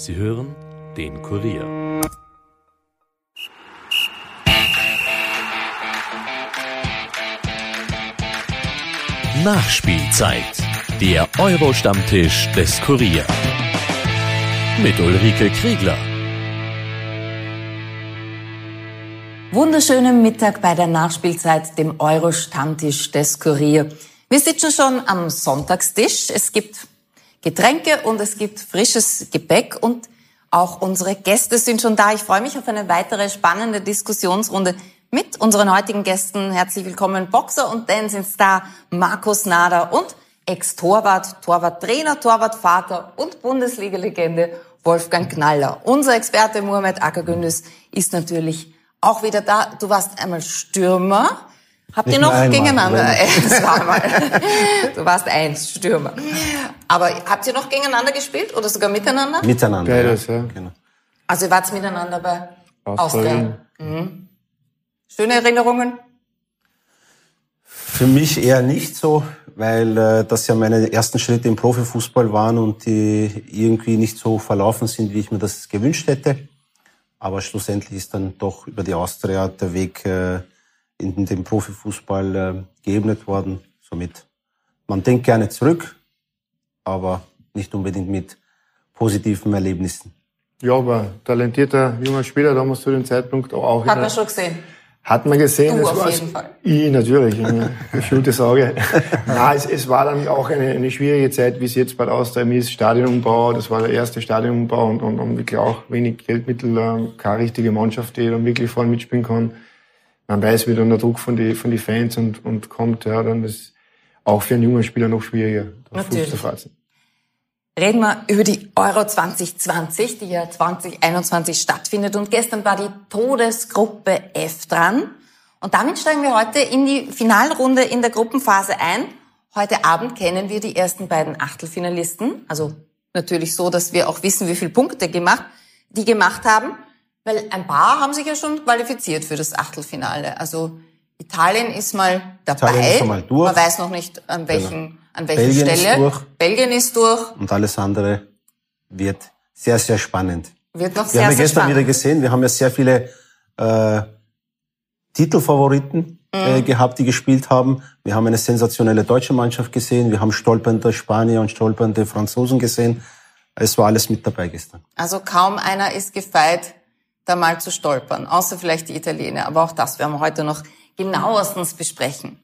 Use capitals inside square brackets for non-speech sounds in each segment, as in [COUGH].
Sie hören den Kurier. Nachspielzeit. Der Euro-Stammtisch des Kurier. Mit Ulrike Kriegler. Wunderschönen Mittag bei der Nachspielzeit, dem Euro-Stammtisch des Kurier. Wir sitzen schon am Sonntagstisch. Es gibt Getränke und es gibt frisches Gepäck und auch unsere Gäste sind schon da. Ich freue mich auf eine weitere spannende Diskussionsrunde mit unseren heutigen Gästen. Herzlich willkommen Boxer und Dance-Star Markus Nader und Ex-Torwart, Torwarttrainer, Torwartvater und Bundesliga-Legende Wolfgang Knaller. Unser Experte Mohamed Akagündüz ist natürlich auch wieder da. Du warst einmal Stürmer. Habt ihr noch einmal, gegeneinander? [LAUGHS] Das war mal. Du warst eins, Stürmer. Aber habt ihr noch gegeneinander gespielt oder sogar miteinander? Miteinander. Beides, ja. Genau. Also ihr wart miteinander bei Austria. Austria. Mhm. Schöne Erinnerungen? Für mich eher nicht so, weil äh, das ja meine ersten Schritte im Profifußball waren und die irgendwie nicht so verlaufen sind, wie ich mir das gewünscht hätte. Aber schlussendlich ist dann doch über die Austria der Weg äh, in den Profifußball äh, geebnet worden. Somit, man denkt gerne zurück, aber nicht unbedingt mit positiven Erlebnissen. Ja, aber talentierter junger Spieler damals zu dem Zeitpunkt auch. Hat man schon gesehen. Hat man gesehen. Du es auf war- jeden Fall. Ich natürlich, ein geschultes Auge. [LAUGHS] Nein, es, es war dann auch eine, eine schwierige Zeit, wie es jetzt bei der Austria ist. Stadionumbau, das war der erste Stadionumbau und, und, und wirklich auch wenig Geldmittel, äh, keine richtige Mannschaft, die dann wirklich vorne mitspielen kann. Man weiß, wie dann der Druck von die, von die Fans und, und kommt, ja, dann ist auch für einen jungen Spieler noch schwieriger, da Fuß zu fassen. Reden wir über die Euro 2020, die ja 2021 stattfindet. Und gestern war die Todesgruppe F dran. Und damit steigen wir heute in die Finalrunde in der Gruppenphase ein. Heute Abend kennen wir die ersten beiden Achtelfinalisten. Also natürlich so, dass wir auch wissen, wie viele Punkte gemacht, die gemacht haben. Weil ein paar haben sich ja schon qualifiziert für das Achtelfinale. Also Italien ist mal dabei. Italien ist schon mal durch. Man weiß noch nicht, an welchen, an welcher Belgien ist Stelle. durch. Belgien ist durch. Und alles andere wird sehr, sehr spannend. Wird noch Wir sehr, haben ja sehr gestern spannend. wieder gesehen, wir haben ja sehr viele äh, Titelfavoriten Mhm. äh, gehabt, die gespielt haben. Wir haben eine sensationelle deutsche Mannschaft gesehen, wir haben stolpernde Spanier und stolpernde Franzosen gesehen. Es war alles mit dabei gestern. Also kaum einer ist gefeit, da mal zu stolpern, außer vielleicht die Italiener. Aber auch das werden wir heute noch genauestens besprechen.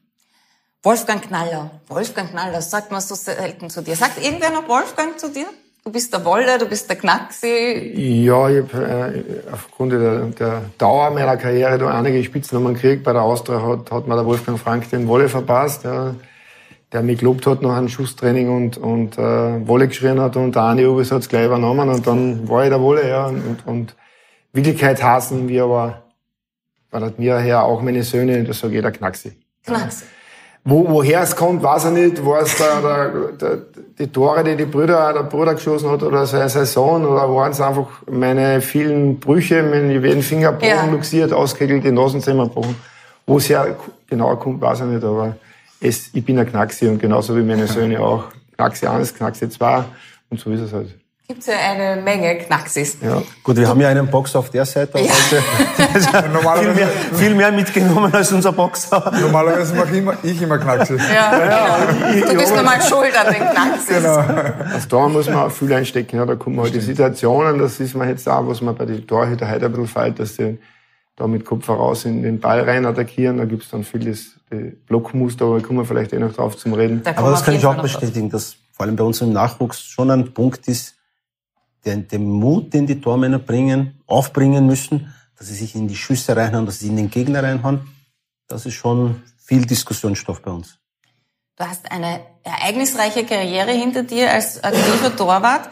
Wolfgang Knaller. Wolfgang Knaller, sagt man so selten zu dir. Sagt irgendwer noch Wolfgang zu dir? Du bist der Wolle, du bist der Knacksi. Ja, ich habe äh, aufgrund der, der Dauer meiner Karriere da einige Spitznamen gekriegt. Bei der Austria hat, hat mir der Wolfgang Frank den Wolle verpasst, ja, der mich gelobt hat nach einem Schusstraining und, und äh, Wolle geschrien hat und der Andi Ubis hat es gleich übernommen und dann war ich der Wolle. Ja, und, und Wirklichkeit hassen wir aber, weil das mir her auch meine Söhne, das sage ich der Knacksi. Knacksi. Wo, woher es kommt, weiß er nicht. War es der, der, der, die Tore, die die Brüder, der Bruder geschossen hat, oder sein, sein Sohn, oder waren es einfach meine vielen Brüche, meine jeden Finger gebrochen, Ja. luxiert, ausgekegelt, die Nasenzähne gebrochen. Wo es ja genau kommt, weiß er nicht, aber es, ich bin ein Knacksi und genauso wie meine Söhne auch. Knacksi 1, Knacksi 2 und so ist es halt. Gibt's ja eine Menge Knacksis. Ja. Gut, wir haben ja einen Boxer auf der Seite Ja. heute. [LAUGHS] viel, mehr, viel mehr mitgenommen als unser Boxer. normalerweise mache immer, ich immer Knackse. Ja. Du bist normal schuld an den Knacksis. Genau. Also da muss man auch viel einstecken. Ja. Da kommen halt die Situationen, das ist man jetzt auch, was man bei den Torhüter heute ein bisschen fällt, dass sie da mit Kopf voraus in den Ball rein attackieren. Da gibt's dann vieles die Blockmuster, aber da kommen wir vielleicht eh noch drauf zum Reden. Da Aber das auf kann ich auch bestätigen, dass vor allem bei uns im Nachwuchs schon ein Punkt ist, der, der Mut, den die Tormänner bringen, aufbringen müssen, dass sie sich in die Schüsse reinhauen, dass sie in den Gegner reinhauen. Das ist schon viel Diskussionsstoff bei uns. Du hast eine ereignisreiche Karriere hinter dir als aktiver Torwart.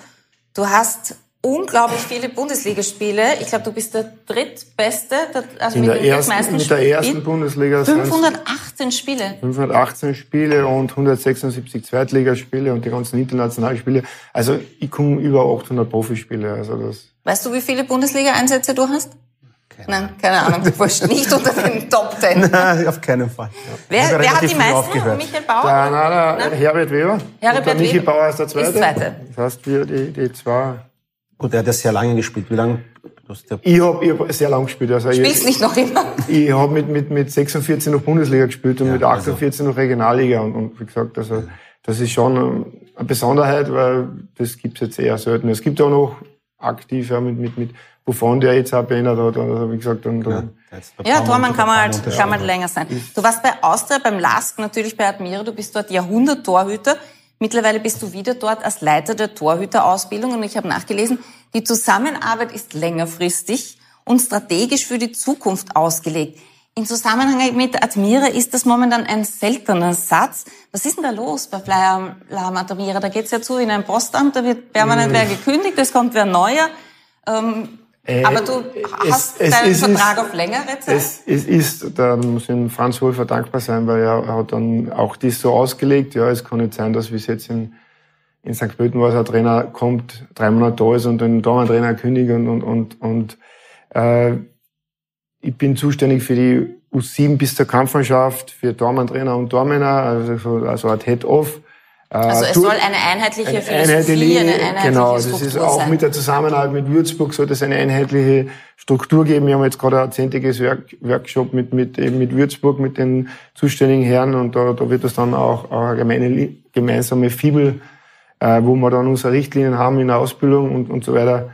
Du hast unglaublich viele Bundesligaspiele. Ich glaube, du bist der drittbeste, der- also In mit der den ersten, meisten mit der ersten. Bundesliga sind 518 Spiele. 518 Spiele und 176 Zweitligaspiele und die ganzen internationalen Spiele. Also ich komme über 800 Profispiele. Also das Weißt du, wie viele Bundesliga-Einsätze du hast? Nein, keine Ahnung. Du warst nicht unter den Top Ten. [LAUGHS] Nein, auf keinen Fall. Wer, wer hat die meisten? aufgehört. Michael Bauer? Der, nein, der Herbert Weber. Herbert Michi Weber Bauer ist der Zweite. ist Zweite. Das heißt, wir, die, die zwei Gut, er hat ja sehr lange gespielt. Wie lange? Ich habe ich hab sehr lange gespielt. Also Spielst ich, nicht noch immer? Ich habe mit, mit, mit 46 noch Bundesliga gespielt und Ja, mit 48 noch Regionalliga. Und, und wie gesagt, also das ist schon eine Besonderheit, weil das gibt's jetzt eher selten. Es gibt auch noch aktiv ja, mit, mit, mit Buffon, der jetzt auch beendet hat. Also wie gesagt, dann, dann Ja, Tormann kann man halt, kann man länger sein. Du warst bei Austria, beim LASK, natürlich bei Admira, du bist dort Jahrhundert-Torhüter. Mittlerweile bist du wieder dort als Leiter der Torhüterausbildung und ich habe nachgelesen, die Zusammenarbeit ist längerfristig und strategisch für die Zukunft ausgelegt. In Zusammenhang mit Admira ist das momentan ein seltener Satz. Was ist denn da los bei Flyer Alarm Admira? Da geht's ja zu in ein Postamt, da wird permanent wer gekündigt, es kommt wer neuer. Ähm, Äh, aber du hast es- es deinen ist- Vertrag auf längere Zeit? Es, es ist, da muss ich dem Franz Hofer dankbar sein, weil er hat dann auch das so ausgelegt. Ja, es kann nicht sein, dass wie es jetzt in, in St. Pölten war, ein Trainer kommt, drei Monate da ist und dann da ein Trainer kündigt und, und, und, und äh, ich bin zuständig für die U7 bis zur Kampfmannschaft, für Dormantrainer und Dormänner, also, so- also ein Head-Off. Äh, Also es tu- soll eine einheitliche eine Philosophie, einheitliche, eine einheitliche genau, das Struktur ist auch sein. mit der Zusammenarbeit mit Würzburg soll es eine einheitliche Struktur geben. Wir haben jetzt gerade ein zehntägiges Work Workshop mit, mit, eben mit Würzburg, mit den zuständigen Herren und da, da wird es dann auch, auch eine gemeinsame Fibel, äh, wo wir dann unsere Richtlinien haben in der Ausbildung und, und so weiter.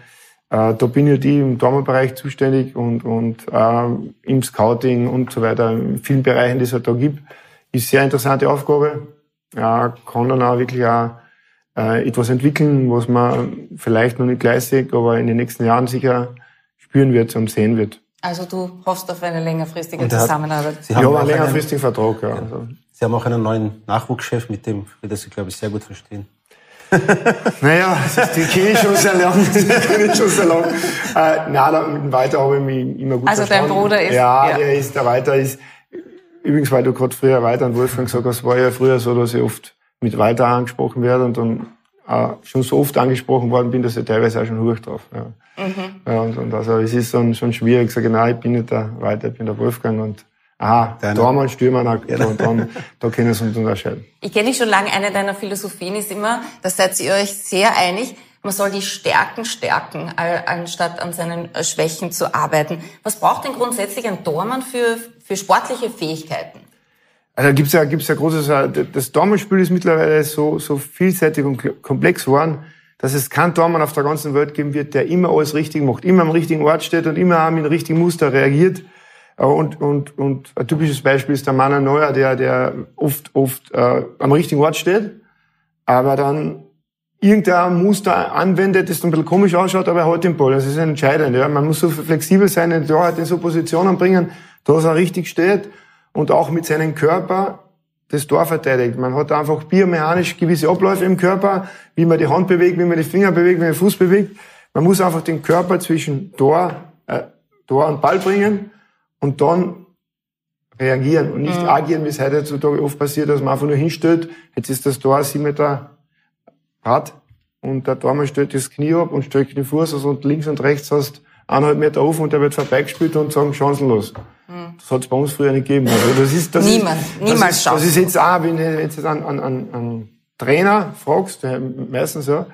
Äh, da bin ich die im Dormerbereich zuständig und, und äh, im Scouting und so weiter, in vielen Bereichen, die es halt da gibt. Ist sehr interessante Aufgabe. Ja, kann dann auch wirklich auch äh, etwas entwickeln, was man vielleicht noch nicht gleich sieht, aber in den nächsten Jahren sicher spüren wird und sehen wird. Also du hoffst auf eine längerfristige er hat- Zusammenarbeit. Sie Ich haben, habe auch einen einen, längerfristigen Vertrag. Ja. Also, Sie haben auch einen neuen Nachwuchschef, mit dem wird er sich, glaube ich, sehr gut verstehen. [LAUGHS] naja, das- die kenne ich schon sehr lang. [LAUGHS] Die kenne ich schon sehr lang. Äh, nein, da- mit dem Walter habe ich mich immer gut Also dein verstanden. Bruder ist- Ja, ja. der ist, der Walter ist, übrigens, weil du gerade früher Walter und Wolfgang gesagt hast, war ja früher so, dass ich oft mit Walter angesprochen werde und dann äh, schon so oft angesprochen worden bin, dass ich teilweise auch schon hoch drauf. Ja. Ja, und, und also es ist dann schon schwierig. Ich sage, nein, ich bin nicht der Walter, ich bin der Wolfgang und aha, Deiner. Tormann, Stürmer, na, und dann, da können sie uns unterscheiden. Ich kenne dich schon lange. Eine deiner Philosophien ist immer, da seid ihr euch sehr einig, man soll die Stärken stärken, anstatt an seinen Schwächen zu arbeiten. Was braucht denn grundsätzlich ein Tormann für, für sportliche Fähigkeiten? Also gibt's ja, gibt's ja großes, äh, das Dortmund-Spiel ist mittlerweile so, so vielseitig und komplex geworden, dass es keinen Dortmund auf der ganzen Welt geben wird, der immer alles richtig macht, immer am richtigen Ort steht und immer mit dem richtigen Muster reagiert. Äh, Und, und, und ein typisches Beispiel ist der Manuel Neuer, der, der oft, oft äh, am richtigen Ort steht, aber dann irgendein Muster anwendet, das ein bisschen komisch ausschaut, aber er hat den Ball. Das ist entscheidend. Ja. Man muss so flexibel sein, in so Positionen bringen, dass er richtig steht und auch mit seinem Körper das Tor verteidigt. Man hat einfach biomechanisch gewisse Abläufe im Körper, wie man die Hand bewegt, wie man die Finger bewegt, wie man den Fuß bewegt. Man muss einfach den Körper zwischen Tor, äh, Tor und Ball bringen und dann reagieren und nicht agieren, wie es heutzutage oft passiert, dass man einfach nur hinstellt, jetzt ist das Tor sieben Meter hat und der Tormann stellt das Knie ab und stellt den Fuß aus und links und rechts hast eineinhalb Meter auf und der wird vorbeigespielt und sagen chancenlos. Das hat es bei uns früher nicht gegeben. Also das ist, das Niemand, ist, niemals das ist, das ist jetzt auch, wenn du jetzt an, an, an, Trainer fragst, meistens ja,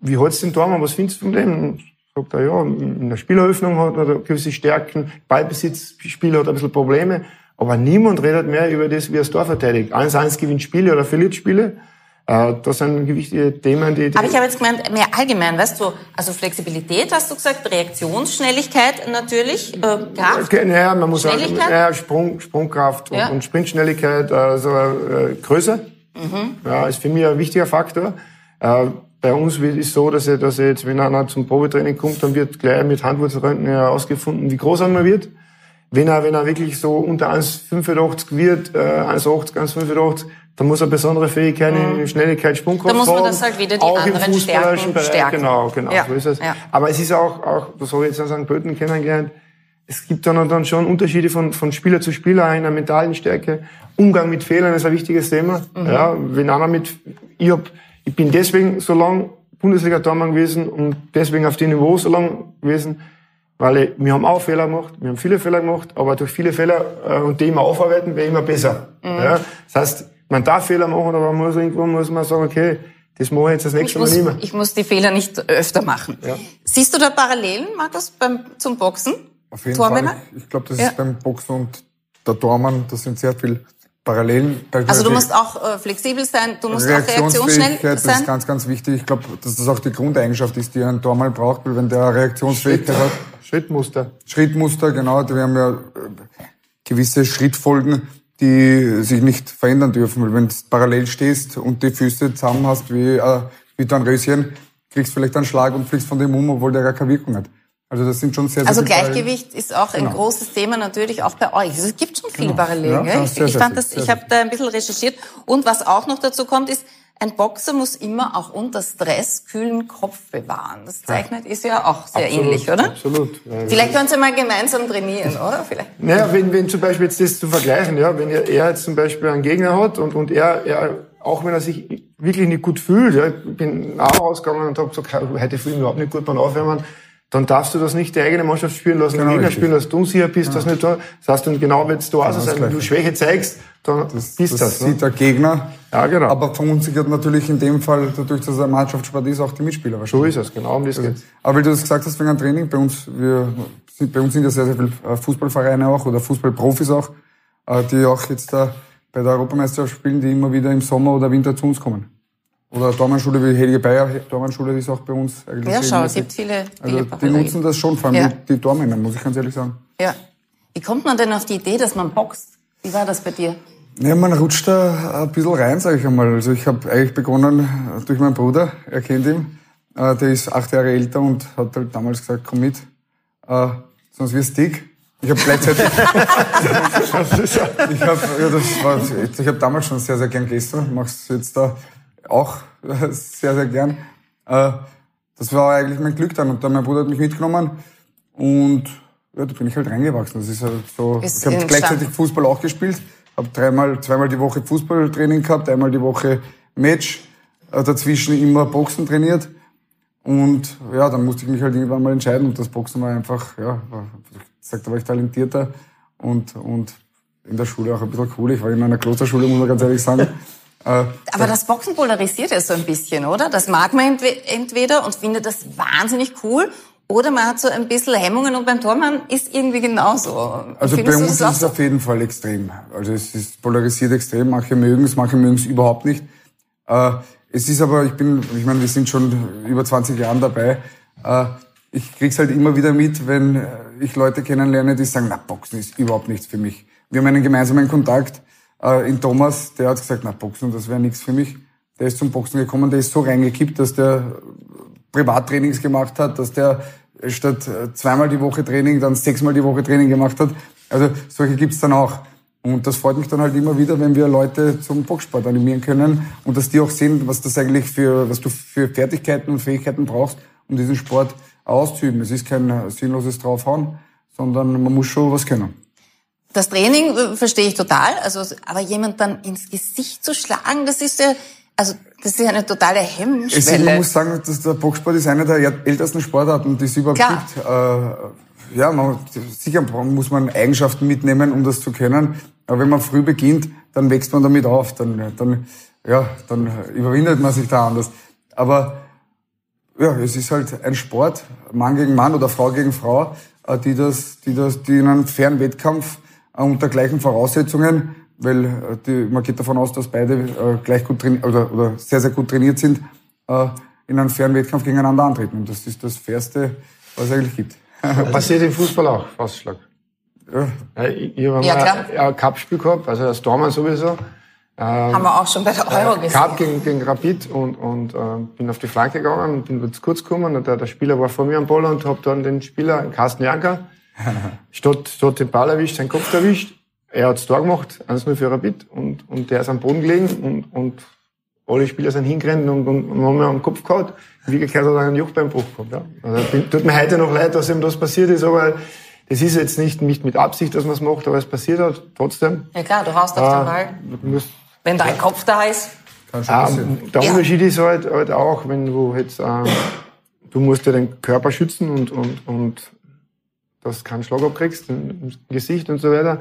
wie hat's den Tormann, was findest du von dem? Sagt er, ja, in der Spieleröffnung hat er gewisse Stärken, Ballbesitzspiel hat ein bisschen Probleme, aber niemand redet mehr über das, wie er das Tor verteidigt. 1-1 gewinnt Spiele oder verliert Spiele. Äh, das sind gewichtige Themen, die, die Aber ich habe jetzt gemeint, mehr allgemein, weißt du, also Flexibilität hast du gesagt, Reaktionsschnelligkeit natürlich, äh, Kraft. Okay, naja, man muss sagen, Schnelligkeit? ja, Sprung, Sprungkraft Ja. und, und Sprintschnelligkeit, also äh, Größe, ja, ist für mich ein wichtiger Faktor. Äh, bei uns wird es so, dass er, dass er jetzt, wenn einer zum Probetraining kommt, dann wird gleich mit Handwurzelröntgen herausgefunden, wie groß er wird. Wenn er, wenn er wirklich so unter 1,85 wird, äh, 1,80, 1,85, dann muss er besondere Fähigkeiten in Schnelligkeit, Sprungkraft Mhm. Da muss man haben. das halt wieder die auch im anderen fußballerischen Stärken Bereich. stärken. Genau, genau, Ja, so ist es. ja. Aber es ist auch, auch, das habe ich jetzt an St. Pölten kennengelernt, es gibt dann, dann schon Unterschiede von, von Spieler zu Spieler in der mentalen Stärke. Umgang mit Fehlern ist ein wichtiges Thema. Mhm. Ja, wenn einer mit, ich hab, ich bin deswegen so lang Bundesliga-Tormann gewesen und deswegen auf dem Niveau so lang gewesen, weil ich, wir haben auch Fehler gemacht, wir haben viele Fehler gemacht, aber durch viele Fehler äh, und die immer aufarbeiten, wäre immer besser. Mhm. Ja, das heißt, man darf Fehler machen, aber man muss irgendwo muss man sagen, okay, Das mache ich jetzt das Ich nächste Mal muss, nicht mehr. ich muss die Fehler nicht öfter machen. Ja. Siehst du da Parallelen, Markus, beim, zum Boxen? Auf jeden Tormänner? Fall. Ich, ich glaube, das Ja. ist beim Boxen und der Tormann, das sind sehr viel Parallelen. Also du musst auch äh, flexibel sein, du musst auch reaktionsschnell Reaktionsfähigkeit, das sein. ist ganz, ganz wichtig. Ich glaube, dass das auch die Grundeigenschaft ist, die ein Tormann braucht, weil wenn der Reaktionsfähigkeit hat, Schrittmuster. Schrittmuster, genau, wir haben ja äh, gewisse Schrittfolgen, die sich nicht verändern dürfen, weil wenn du parallel stehst und die Füße zusammen hast wie, äh, wie du ein Röschen, kriegst vielleicht einen Schlag und fliegst von dem um, obwohl der gar keine Wirkung hat. Also das sind schon sehr, sehr Also. Gleichgewicht ist auch ein Genau. großes Thema natürlich auch bei euch. Also es gibt schon viele Genau. Parallelen. Ja, ich ich fand das, ich habe da ein bisschen recherchiert. Und was auch noch dazu kommt, ist, ein Boxer muss immer auch unter Stress kühlen Kopf bewahren. Das zeichnet ist ja auch sehr Absolut, ähnlich, oder? Absolut. Vielleicht können Sie mal gemeinsam trainieren, oder? Vielleicht. Naja, wenn, wenn zum Beispiel jetzt das zu vergleichen, ja, wenn er, jetzt zum Beispiel einen Gegner hat und, und er, er, auch wenn er sich wirklich nicht gut fühlt, ja, ich bin auch rausgegangen und habe gesagt, heute fühle ich mich überhaupt nicht gut beim Aufwärmen, dann darfst du das nicht die eigene Mannschaft spielen lassen, Genau, den Gegner spielen, dass du unsicher bist, das nicht da. Das heißt, dann genau wenn du also wenn du Gleiche. Schwäche zeigst, dann Das, bist das, das. sieht ne? der Gegner. Ja, genau. Aber verunsichert natürlich in dem Fall, dadurch, dass er ein Mannschaftssport ist, auch die Mitspieler So wahrscheinlich. ist es, genau um das geht's. Aber weil du das gesagt hast wegen einem Training, bei uns, wir, sind, bei uns sind ja sehr, sehr viele äh, Fußballvereine auch oder Fußballprofis auch, äh, die auch jetzt da bei der Europameisterschaft spielen, die immer wieder im Sommer oder Winter zu uns kommen. Oder Tormannschule wie Helge Bayer, Tormannschule ist auch bei uns eigentlich. Ja, schau, es gibt viele, viele Also die nutzen das schon, vor allem Ja. die, die Tormänner, muss ich ganz ehrlich sagen. Ja. Wie kommt man denn auf die Idee, dass man boxt? Wie war das bei dir? Ja, man rutscht da ein bisschen rein, sage ich einmal. Also ich habe eigentlich begonnen durch meinen Bruder, er kennt ihn, äh, der ist acht Jahre älter und hat halt damals gesagt, komm mit, äh, sonst wirst du dick. Ich habe gleichzeitig, [LAUGHS] [LAUGHS] ich habe ja, das war, ich hab damals schon sehr, sehr gern gegessen, mach's jetzt da auch [LAUGHS] sehr, sehr gern. Äh, das war eigentlich mein Glück dann und dann mein Bruder hat mich mitgenommen und ja, da bin ich halt reingewachsen. Das ist halt so. Ist ich habe gleichzeitig Fußball auch gespielt, habe dreimal, zweimal die Woche Fußballtraining gehabt, einmal die Woche Match, äh, dazwischen immer Boxen trainiert. Und ja, dann musste ich mich halt irgendwann mal entscheiden und das Boxen war einfach, ja, war, ich sag, da war ich talentierter und, und in der Schule auch ein bisschen cool. Ich war in einer Klosterschule, muss man ganz ehrlich sagen. [LAUGHS] Äh, Aber das Boxen polarisiert ja so ein bisschen, oder? Das mag man entwe- entweder und findet das wahnsinnig cool, oder man hat so ein bisschen Hemmungen und beim Tormann ist irgendwie genauso. Also bei Findest du uns ist es auf jeden Fall extrem. Also es ist polarisiert extrem. Manche mögen es, manche mögen es überhaupt nicht. Äh, es ist aber, ich bin, ich meine, wir sind schon über 20 Jahren dabei. Äh, ich krieg's halt immer wieder mit, wenn ich Leute kennenlerne, die sagen, na, Boxen ist überhaupt nichts für mich. Wir haben einen gemeinsamen Kontakt äh, in Thomas, der hat gesagt, na, Boxen, das wäre nichts für mich. Der ist zum Boxen gekommen, der ist so reingekippt, dass der Privattrainings gemacht hat, dass der statt äh, zweimal die Woche Training dann sechsmal die Woche Training gemacht hat. Also solche gibt's dann auch. Und das freut mich dann halt immer wieder, wenn wir Leute zum Boxsport animieren können und dass die auch sehen, was das eigentlich für, was du für Fertigkeiten und Fähigkeiten brauchst, um diesen Sport auszuüben. Es ist kein äh, sinnloses Draufhauen, sondern man muss schon was können. Das Training äh, verstehe ich total, also, aber jemand dann ins Gesicht zu schlagen, das ist ja, also, das ist ja eine totale Es, man Hemmschwelle. muss sagen, dass der Boxsport ist eine der ältesten Sportarten, die es überhaupt Klar. gibt. Äh, ja, man, sicher muss man Eigenschaften mitnehmen, um das zu können. Aber wenn man früh beginnt, dann wächst man damit auf. Dann, dann, ja, dann überwindet man sich da anders. Aber ja, es ist halt ein Sport, Mann gegen Mann oder Frau gegen Frau, äh, die das, die das, die in einem fairen Wettkampf unter gleichen Voraussetzungen, weil äh, die, man geht davon aus, dass beide äh, gleich gut trainiert oder, oder sehr, sehr gut trainiert sind, äh, in einem fairen Wettkampf gegeneinander antreten. Und das ist das Fairste, was es eigentlich gibt. Passiert im Fußball auch, Faustschlag. Ja, Ja, ich ich habe Ja, mal ein- Cup-Spiel gehabt, also das Dormann sowieso. Haben wir auch schon bei der Euro gesehen. Cup gegen, gegen Rapid und, und äh, bin auf die Flanke gegangen und bin zu kurz gekommen und der, der Spieler war vor mir am Ball und habe dann den Spieler, Carsten Janker, [LAUGHS] statt, statt den Ball erwischt, seinen Kopf erwischt. Er hat's da gemacht, 1-0 für Rapid und, und der ist am Boden gelegen und, und alle Spieler sind hingerannt und, und, und haben mir am Kopf gehauen. In Wirklichkeit hat er einen Jochbeinbruch gehabt. Ja. Also bin, tut mir heute noch leid, dass ihm das passiert ist, aber das ist jetzt nicht, nicht mit Absicht, dass man es macht, aber es passiert hat. Trotzdem. Ja klar, du haust auf den Ball. Du musst, Wenn dein Kopf da ist. kann schon Ah, passieren. der Ja. Unterschied ist halt, halt auch, wenn du jetzt, ähm, du musst ja den Körper schützen und, und, und dass du keinen Schlag abkriegst im Gesicht und so weiter.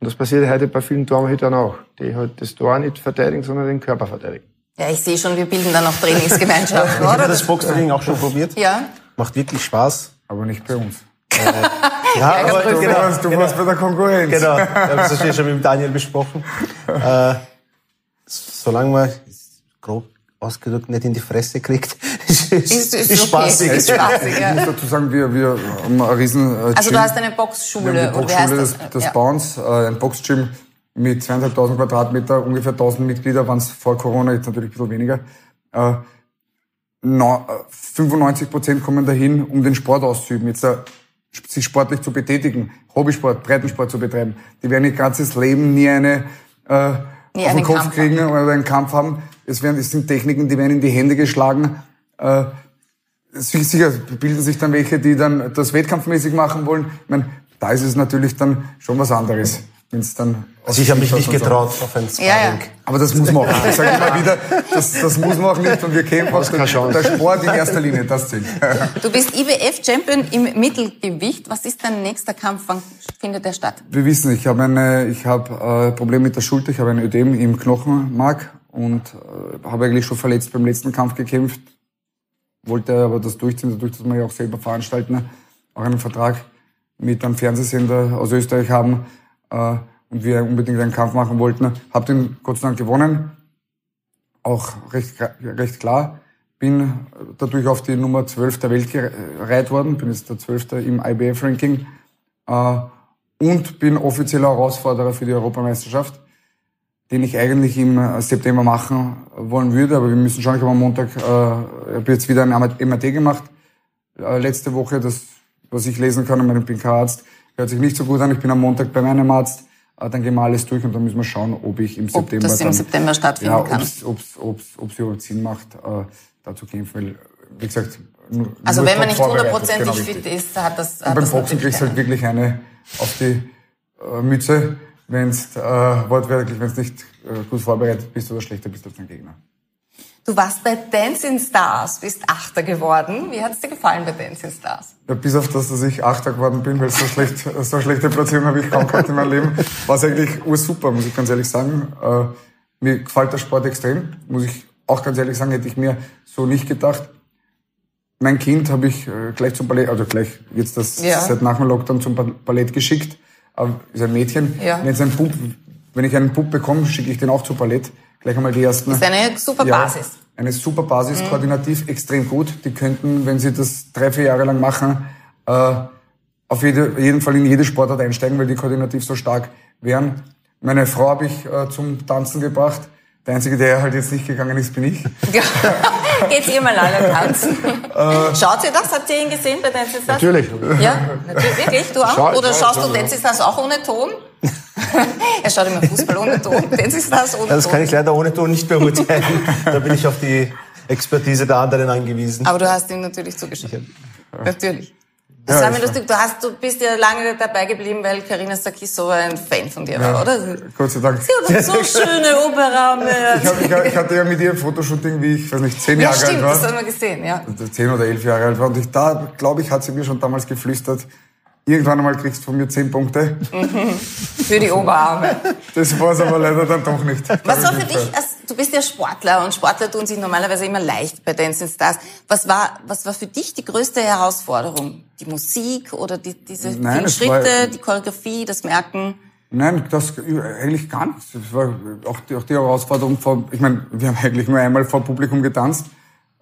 Und das passiert heute bei vielen Torhütern auch, die halt das Tor nicht verteidigen, sondern den Körper verteidigen. Ja, ich sehe schon, wir bilden da noch Trainingsgemeinschaften, Ich habe oder? das Boxtraining auch schon probiert. Ja. Macht wirklich Spaß. Aber nicht bei uns. [LAUGHS] Ja, aber Brücke. Du genau, warst, du warst bei der Konkurrenz. genau. Ich habe das natürlich schon mit Daniel besprochen. Äh, solange man grob ausgedrückt nicht in die Fresse kriegt, ist, Ist, ist, okay. spaßig. Ist spaßig, Ich ja. muss dazu sagen, wir, wir haben ein riesen äh, Also Gym. du hast eine Wir Boxschule. haben die und wie heißt Boxschule das? des, des ja. Bauens, äh, ein Boxgym mit zweieinhalbtausend Quadratmeter, ungefähr 1000 Mitglieder, waren es vor Corona, jetzt natürlich ein bisschen weniger. Äh, no, äh, 95 Prozent kommen dahin, um den Sport auszuüben, jetzt äh, sich sportlich zu betätigen, Hobbysport, Breitensport zu betreiben. Die werden ihr ganzes Leben nie eine äh, Nie auf einen den Kopf Kampf kriegen oder einen Kampf haben. Es, werden, es sind Techniken, die werden in die Hände geschlagen. Äh, Si- Sicher bilden sich dann welche, die dann das wettkampfmäßig machen wollen. Ich meine, da ist es natürlich dann schon was anderes, wenn es dann. Also ich habe mich nicht und so. getraut auf ein Ja, ja. Sparring. Aber das muss man auch. Ich sage immer wieder, das, das muss man auch nicht. Und wir kämpfen auch der, der Sport in erster Linie, das zählt. [LAUGHS] Du bist IWF-Champion im Mittelgewicht. Was ist dein nächster Kampf? Wann findet der statt? Wir wissen, ich habe eine, ich habe äh, Problem mit der Schulter, ich habe ein Ödem im Knochenmark und äh, habe eigentlich schon verletzt beim letzten Kampf gekämpft, wollte aber das durchziehen, dadurch, dass wir ja auch selber veranstalten, auch einen Vertrag mit einem Fernsehsender aus Österreich haben äh, und wir unbedingt einen Kampf machen wollten. Habe den Gott sei Dank gewonnen, auch recht, recht klar. Bin dadurch auf die Nummer 12 der Welt gereiht worden, bin jetzt der 12. im IBF-Ranking äh, und bin offizieller Herausforderer für die Europameisterschaft, den ich eigentlich im äh, September machen wollen würde, aber wir müssen schauen, ich habe am Montag, äh, ich habe jetzt wieder ein MRT gemacht, äh, letzte Woche, das, was ich lesen kann, ich bin kein Arzt, hört sich nicht so gut an, ich bin am Montag bei meinem Arzt, äh, dann gehen wir alles durch und dann müssen wir schauen, ob ich im Ob September das im dann, September stattfinden ja, kann. ob's, ob's überhaupt Sinn macht, äh, da zu kämpfen, weil, wie gesagt, nur, Also nur wenn man nicht hundertprozentig genau fit ist, hat das, Und hat beim das Boxen kriegst du halt wirklich eine auf die äh, Mütze, wenn's äh, wortwörtlich, wenn's nicht äh, gut vorbereitet bist oder schlechter bist als dein Gegner. Du warst bei Dancing Stars, bist Achter geworden. Wie hat es dir gefallen bei Dancing Stars? Ja, bis auf das, dass ich Achter geworden bin, weil so schlecht, [LAUGHS] so schlechte Platzierung habe ich kaum gehabt in meinem Leben, war es eigentlich ursuper, muss ich ganz ehrlich sagen. Äh, mir gefällt der Sport extrem, muss ich auch ganz ehrlich sagen, hätte ich mir so nicht gedacht. Mein Kind habe ich äh, gleich zum Ballett, also gleich jetzt das Ja. seit nach dem Lockdown zum Ba- Ballett geschickt. Aber ist ein Mädchen. Ja. Wenn, jetzt ein Bub, wenn ich einen Bub bekomme, schicke ich den auch zum Ballett. Gleich einmal die ersten. Ist eine super Ja, Basis. Eine super Basis, koordinativ extrem gut. Die könnten, wenn sie das drei, vier Jahre lang machen, äh, auf jede, jeden Fall in jede Sportart einsteigen, weil die koordinativ so stark wären. Meine Frau habe ich äh, zum Tanzen gebracht. Der Einzige, der halt jetzt nicht gegangen ist, bin ich. Ja. [LAUGHS] Geht's ihr mal alle tanzen? Schaut ihr das? Habt ihr ihn gesehen bei Dancing Stars? Natürlich. Ja, natürlich. Wirklich? Du auch? Schau- Oder schau- schaust du schau- Dancing Stars auch ohne Ton? [LAUGHS] er schaut immer Fußball ohne Ton. Dancing Stars ohne Das Ton. kann ich leider ohne Ton nicht beurteilen. da bin ich auf die Expertise der anderen angewiesen. Aber du hast ihm natürlich zugeschaut. Natürlich. Das Ja, war mir lustig. Du, hast, du bist ja lange dabei geblieben, weil Karina Sarkisso ein Fan von dir war, oder? Gott sei Dank. Sie hat so [LAUGHS] schöne Oberarme. Ich, hab, ich, hab- ich hatte ja mit ihr ein Fotoshooting, wie ich, weiß nicht, zehn Ja, Jahre alt stimmt, war. das haben wir gesehen, ja. Zehn oder elf Jahre alt war. Und ich, da, glaube ich, hat sie mir schon damals geflüstert, irgendwann einmal kriegst du von mir zehn Punkte. Für die Oberarme. Das war es aber leider dann doch nicht. Was war für dich, als, du bist ja Sportler und Sportler tun sich normalerweise immer leicht bei Dancing Stars. Was war, was war für dich die größte Herausforderung? Die Musik oder die, diese Nein, vielen es Schritte, war- die Choreografie, das Merken? Nein, das eigentlich gar nichts. Das war auch die, auch die Herausforderung vor, ich meine, wir haben eigentlich nur einmal vor Publikum getanzt.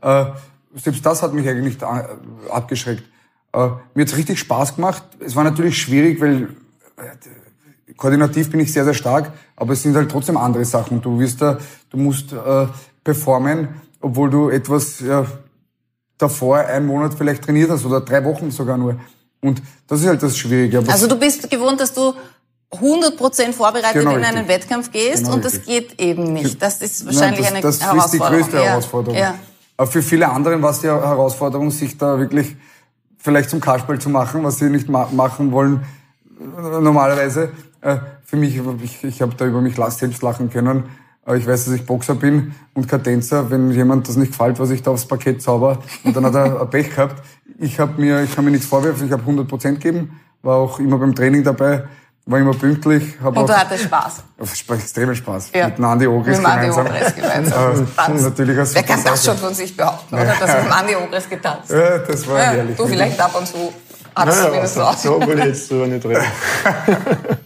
Äh, selbst das hat mich eigentlich abgeschreckt. Äh, mir hat's richtig Spaß gemacht. Es war natürlich schwierig, weil äh, koordinativ bin ich sehr, sehr stark, aber es sind halt trotzdem andere Sachen. Du wirst da, du musst äh, performen, obwohl du etwas ja, davor einen Monat vielleicht trainiert hast oder drei Wochen sogar nur. Und das ist halt das Schwierige. Aber Also du bist gewohnt, dass du 100% vorbereitet Genau in richtig. einen Wettkampf gehst Genau und das richtig. geht eben nicht. Das ist wahrscheinlich Nein, eine das, das Herausforderung. ist die größte Ja, Herausforderung. Ja. Aber für viele anderen war es die Herausforderung, sich da wirklich vielleicht zum Kasperl zu machen, was sie nicht ma machen wollen äh, normalerweise. Äh, für mich, ich, ich habe da über mich selbst lachen können. Äh, Ich weiß, dass ich Boxer bin und kein Tänzer. Wenn jemand das nicht gefällt, was ich da aufs Parkett zauber, und dann hat er [LAUGHS] ein Pech gehabt. Ich habe mir, ich kann mir nichts vorwerfen. Ich habe 100 Prozent gegeben, war auch immer beim Training dabei. War immer pünktlich. Hab und du hattest Spaß. Extremen Spaß. Ja. Mit Andi Ogris mit Andi gemeinsam. Ogris gemeinsam. [LAUGHS] äh, natürlich Wer kann das schon von sich behaupten, oder? Dass mit Andi Ogris getanzt. Ja, das war ja, herrlich. Du vielleicht ab und zu. Es Naja, zumindest so so, aus. so will ich jetzt drüber nicht reden. [LAUGHS]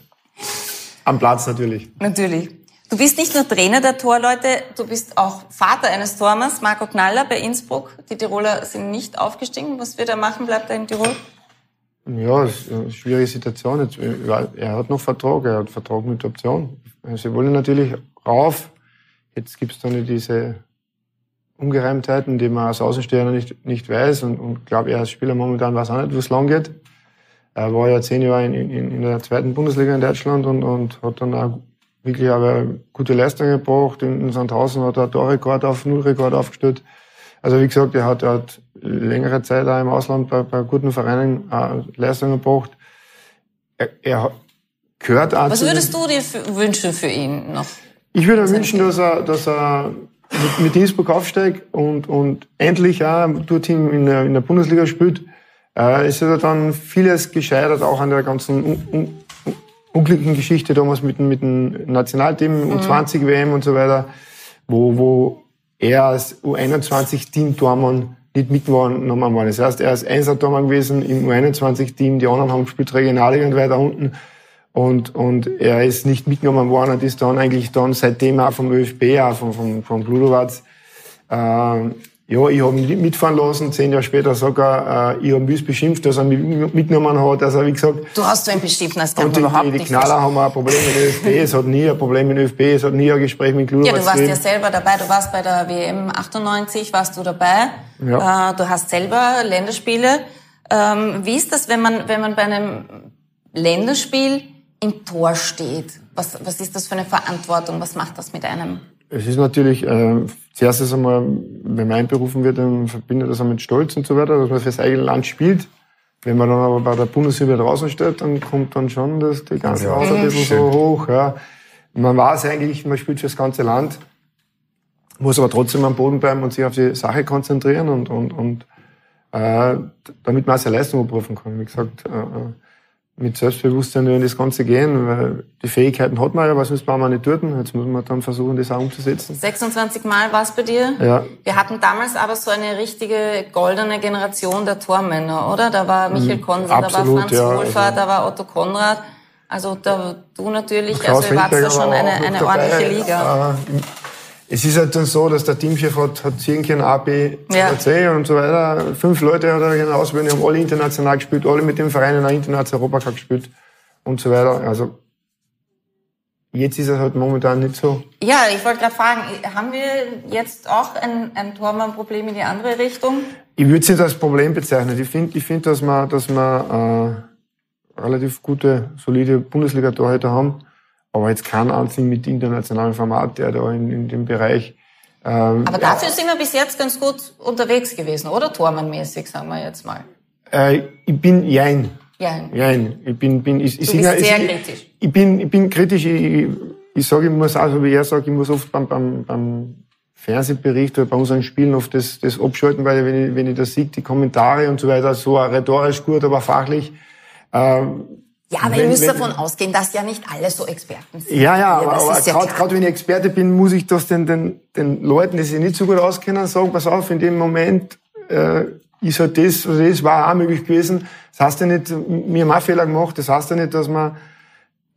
Am Platz natürlich. Natürlich. Du bist nicht nur Trainer der Torleute, du bist auch Vater eines Tormers, Marco Knaller bei Innsbruck. Die Tiroler sind nicht aufgestiegen. Was wird er machen? Bleibt er in Tirol? Ja, es ist eine schwierige Situation. Jetzt, er hat noch Vertrag, er hat Vertrag mit Option. Sie wollen natürlich rauf. Jetzt gibt's da nicht diese Ungereimtheiten, die man als Außenstehender nicht, nicht weiß. Und, und glaube, er als Spieler momentan weiß auch nicht, wo es lang geht. Er war ja zehn Jahre in, in, in der zweiten Bundesliga in Deutschland und, und hat dann auch wirklich aber gute Leistungen gebracht. In, in Sandhausen hat er einen Torrekord auf, Nullrekord aufgestellt. Also wie gesagt, er hat, er hat längere Zeit auch im Ausland bei, bei guten Vereinen äh, Leistungen gebracht. Er, er gehört auch Was würdest du dir für, wünschen für ihn noch? ich würde mir wünschen, dass er, dass er mit, mit Innsbruck aufsteigt und, und endlich auch dorthin in der, in der Bundesliga spielt. Äh, es ist ja dann vieles gescheitert, auch an der ganzen un, un, un, unglücklichen Geschichte damals mit, dem- mit dem Nationalteam, U20 WM und so weiter, wo, wo er als U21-Team-Tormann nicht mitgenommen worden. Das heißt, er ist Einser-Tormann gewesen im U21-Team, die anderen haben gespielt Regionalliga und weiter unten. Und, und er ist nicht mitgenommen worden und ist dann eigentlich dann seitdem auch vom ÖFB, auch vom, vom, vom Bludovac, äh, ja, ich habe ihn mitfahren lassen. Zehn Jahre später sagt er, äh, ich habe mich beschimpft, dass er mich mitgenommen hat. Also, wie gesagt, Du hast so ein bestimmt, das kann und man überhaupt die, die nicht Knaller haben auch ein Problem mit ÖFB. Es hat nie ein Problem mit ÖFB. Es hat nie ein Gespräch mit Ja, Bludovac du warst ja gegeben. selber dabei. Du warst bei der WM 98, warst du dabei. Ja. Äh, du hast selber Länderspiele. Ähm, wie ist das, wenn man, wenn man bei einem Länderspiel im Tor steht? Was, was ist das für eine Verantwortung? Was macht das mit einem? Es ist natürlich, äh, zuerst ist einmal, wenn man einberufen wird, dann verbindet das auch mit Stolz und so weiter, dass man fürs eigene Land spielt. Wenn man dann aber bei der Bundesliga draußen steht, dann kommt dann schon das, die ganze Ja. Haut ein bisschen so hoch. Ja. Man weiß eigentlich, man spielt fürs ganze Land, muss aber trotzdem am Boden bleiben und sich auf die Sache konzentrieren und, und, und äh, damit man auch seine Leistung abrufen kann. Wie gesagt, äh, äh, mit Selbstbewusstsein in das Ganze gehen, weil die Fähigkeiten hat man ja, sonst waren wir nicht dort. Jetzt muss man dann versuchen, das auch umzusetzen. 26 Mal war es bei dir? Ja. Wir hatten damals aber so eine richtige goldene Generation der Tormänner, oder? Da war Michael Konze, da war Mhm. Franz ja, Wohlfahrt, also- da war Otto Konrad. Also da, du natürlich, Klaus also ihr wart da Feldberger schon eine, auch eine dabei. ordentliche Liga. Äh, es ist halt dann so, dass der Teamchef hat, hat Zirnchen A, B, C, Ja. C und so weiter. Fünf Leute hat er genau auswählen, die haben alle international gespielt, alle mit dem Verein in der internationalen Europacup gespielt und so weiter. Also jetzt ist es halt momentan nicht so. Ja, ich wollte gerade fragen, haben wir jetzt auch ein, ein Tormann-Problem in die andere Richtung? Ich würde es nicht als Problem bezeichnen. Ich finde, ich find, dass wir, dass wir äh, relativ gute, solide Bundesliga-Torhüter haben, aber jetzt keinen einzigen mit internationalem Format, der da in, in dem Bereich ähm, Aber dafür sind wir bis jetzt ganz gut unterwegs gewesen, oder? Tormann-mäßig, sagen wir jetzt mal. Äh, ich bin jein. Ja. Jein. Ich bin, bin, ich, ich Du bist ja- ich, sehr ich, kritisch. Ich bin, ich bin kritisch. Ich, ich, sage, ich muss auch, so wie er sagt, ich muss oft beim, beim, beim Fernsehbericht oder bei unseren Spielen oft das, das abschalten, weil wenn ich, wenn ich das sehe, die Kommentare und so weiter, so rhetorisch gut, aber fachlich, ähm, Ja, aber Wenn- ihr müsst wenn- davon ausgehen, dass ja nicht alle so Experten sind. Ja, ja, aber, aber ja gerade wenn ich Experte bin, muss ich das den, den, den Leuten, die sich nicht so gut auskennen, sagen, pass auf, in dem Moment äh, ist halt das, also das war auch möglich gewesen. Das heißt ja nicht, wir haben auch Fehler gemacht, das heißt ja nicht, dass man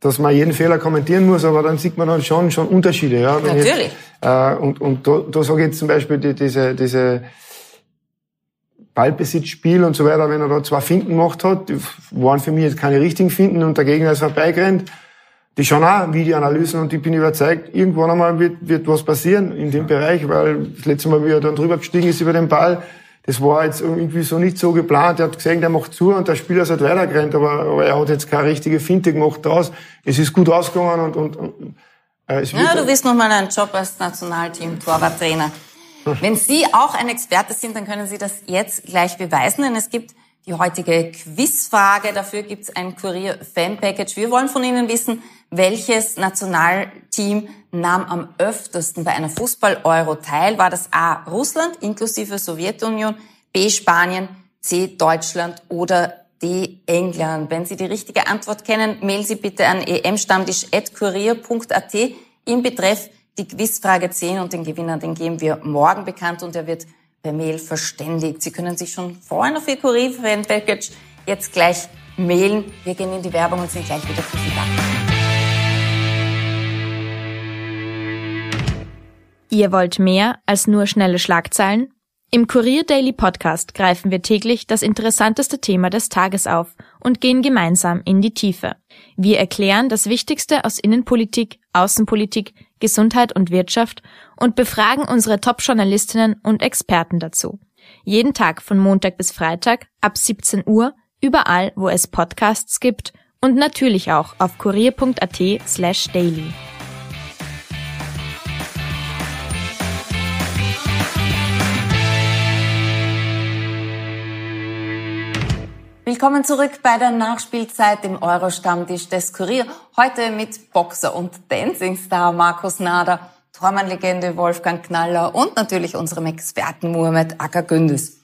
dass man jeden Fehler kommentieren muss, aber dann sieht man dann schon, schon Unterschiede. Ja, Wenn Natürlich. äh, und und da, da sage ich jetzt zum Beispiel die, diese, diese Ballbesitzspiel und so weiter, wenn er da zwei Finten gemacht hat, die waren für mich jetzt keine richtigen Finten und der Gegner ist vorbeigerannt. Die schauen auch Videoanalysen und ich bin überzeugt, irgendwann einmal wird, wird was passieren in dem Bereich, weil das letzte Mal, wie er dann drüber gestiegen ist über den Ball, das war jetzt irgendwie so nicht so geplant. Er hat gesehen, der macht zu und der Spieler ist halt weitergerannt, aber, aber er hat jetzt keine richtige Finte gemacht draus. Es ist gut ausgegangen und, und, und äh, es wird, Ja, du willst noch mal einen Job als Nationalteam-Torwarttrainer. Wenn Sie auch ein Experte sind, dann können Sie das jetzt gleich beweisen, denn es gibt die heutige Quizfrage. Dafür gibt es ein Kurier-Fan-Package. Wir wollen von Ihnen wissen, welches Nationalteam nahm am öftesten bei einer Fußball-Euro teil? War das A. Russland inklusive Sowjetunion, B. Spanien, C. Deutschland oder D. England. Wenn Sie die richtige Antwort kennen, mailen Sie bitte an emstammtisch.kurier.at im Betreff die Quizfrage 10 und den Gewinner, den geben wir morgen bekannt und er wird per Mail verständigt. Sie können sich schon freuen auf Ihr Kurier-Fan-Package. Jetzt gleich mailen. Wir gehen in die Werbung und sind gleich wieder für Sie da. Ihr wollt mehr als nur schnelle Schlagzeilen? Im Kurier Daily Podcast greifen wir täglich das interessanteste Thema des Tages auf und gehen gemeinsam in die Tiefe. Wir erklären das Wichtigste aus Innenpolitik, Außenpolitik, Gesundheit und Wirtschaft und befragen unsere Top-Journalistinnen und Experten dazu. Jeden Tag von Montag bis Freitag ab 17 Uhr, überall, wo es Podcasts gibt und natürlich auch auf kurier.at slash daily. Willkommen zurück bei der Nachspielzeit im Euro-Stammtisch des Kurier. Heute mit Boxer und Dancing-Star Markus Nader, Tormann-Legende Wolfgang Knaller und natürlich unserem Experten Muhammad Akagündüz.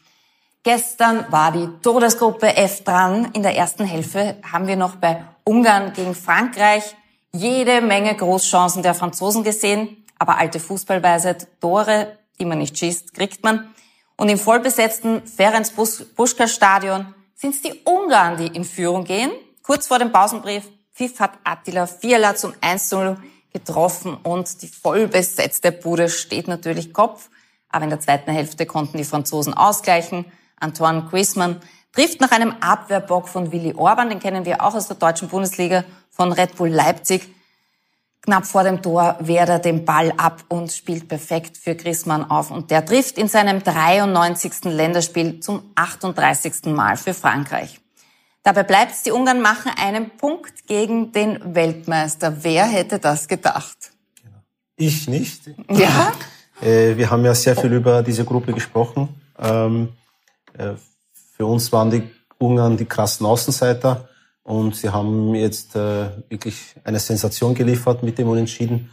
Gestern war die Todesgruppe F dran. In der ersten Hälfte haben wir noch bei Ungarn gegen Frankreich jede Menge Großchancen der Franzosen gesehen. Aber alte Fußballweisheit, Tore, die man nicht schießt, kriegt man. Und im vollbesetzten Ferenc Buschka Stadion sind es die Ungarn, die in Führung gehen. Kurz vor dem Pausenbrief, Pfiff hat Attila Fiala zum 1-0 getroffen und die vollbesetzte Bude steht natürlich Kopf. Aber in der zweiten Hälfte konnten die Franzosen ausgleichen. Antoine Griezmann trifft nach einem Abwehrbock von Willi Orban, den kennen wir auch aus der deutschen Bundesliga von Red Bull Leipzig, knapp vor dem Tor wehrt er den Ball ab und spielt perfekt für Griezmann auf. Und der trifft in seinem 93. Länderspiel zum 38. Mal für Frankreich. Dabei bleibt es, die Ungarn machen einen Punkt gegen den Weltmeister. Wer hätte das gedacht? Ich nicht. Ja? [LAUGHS] Äh, wir haben ja sehr viel über diese Gruppe gesprochen. Ähm, äh, für uns waren die Ungarn die krassen Außenseiter. Und sie haben jetzt äh, wirklich eine Sensation geliefert mit dem Unentschieden.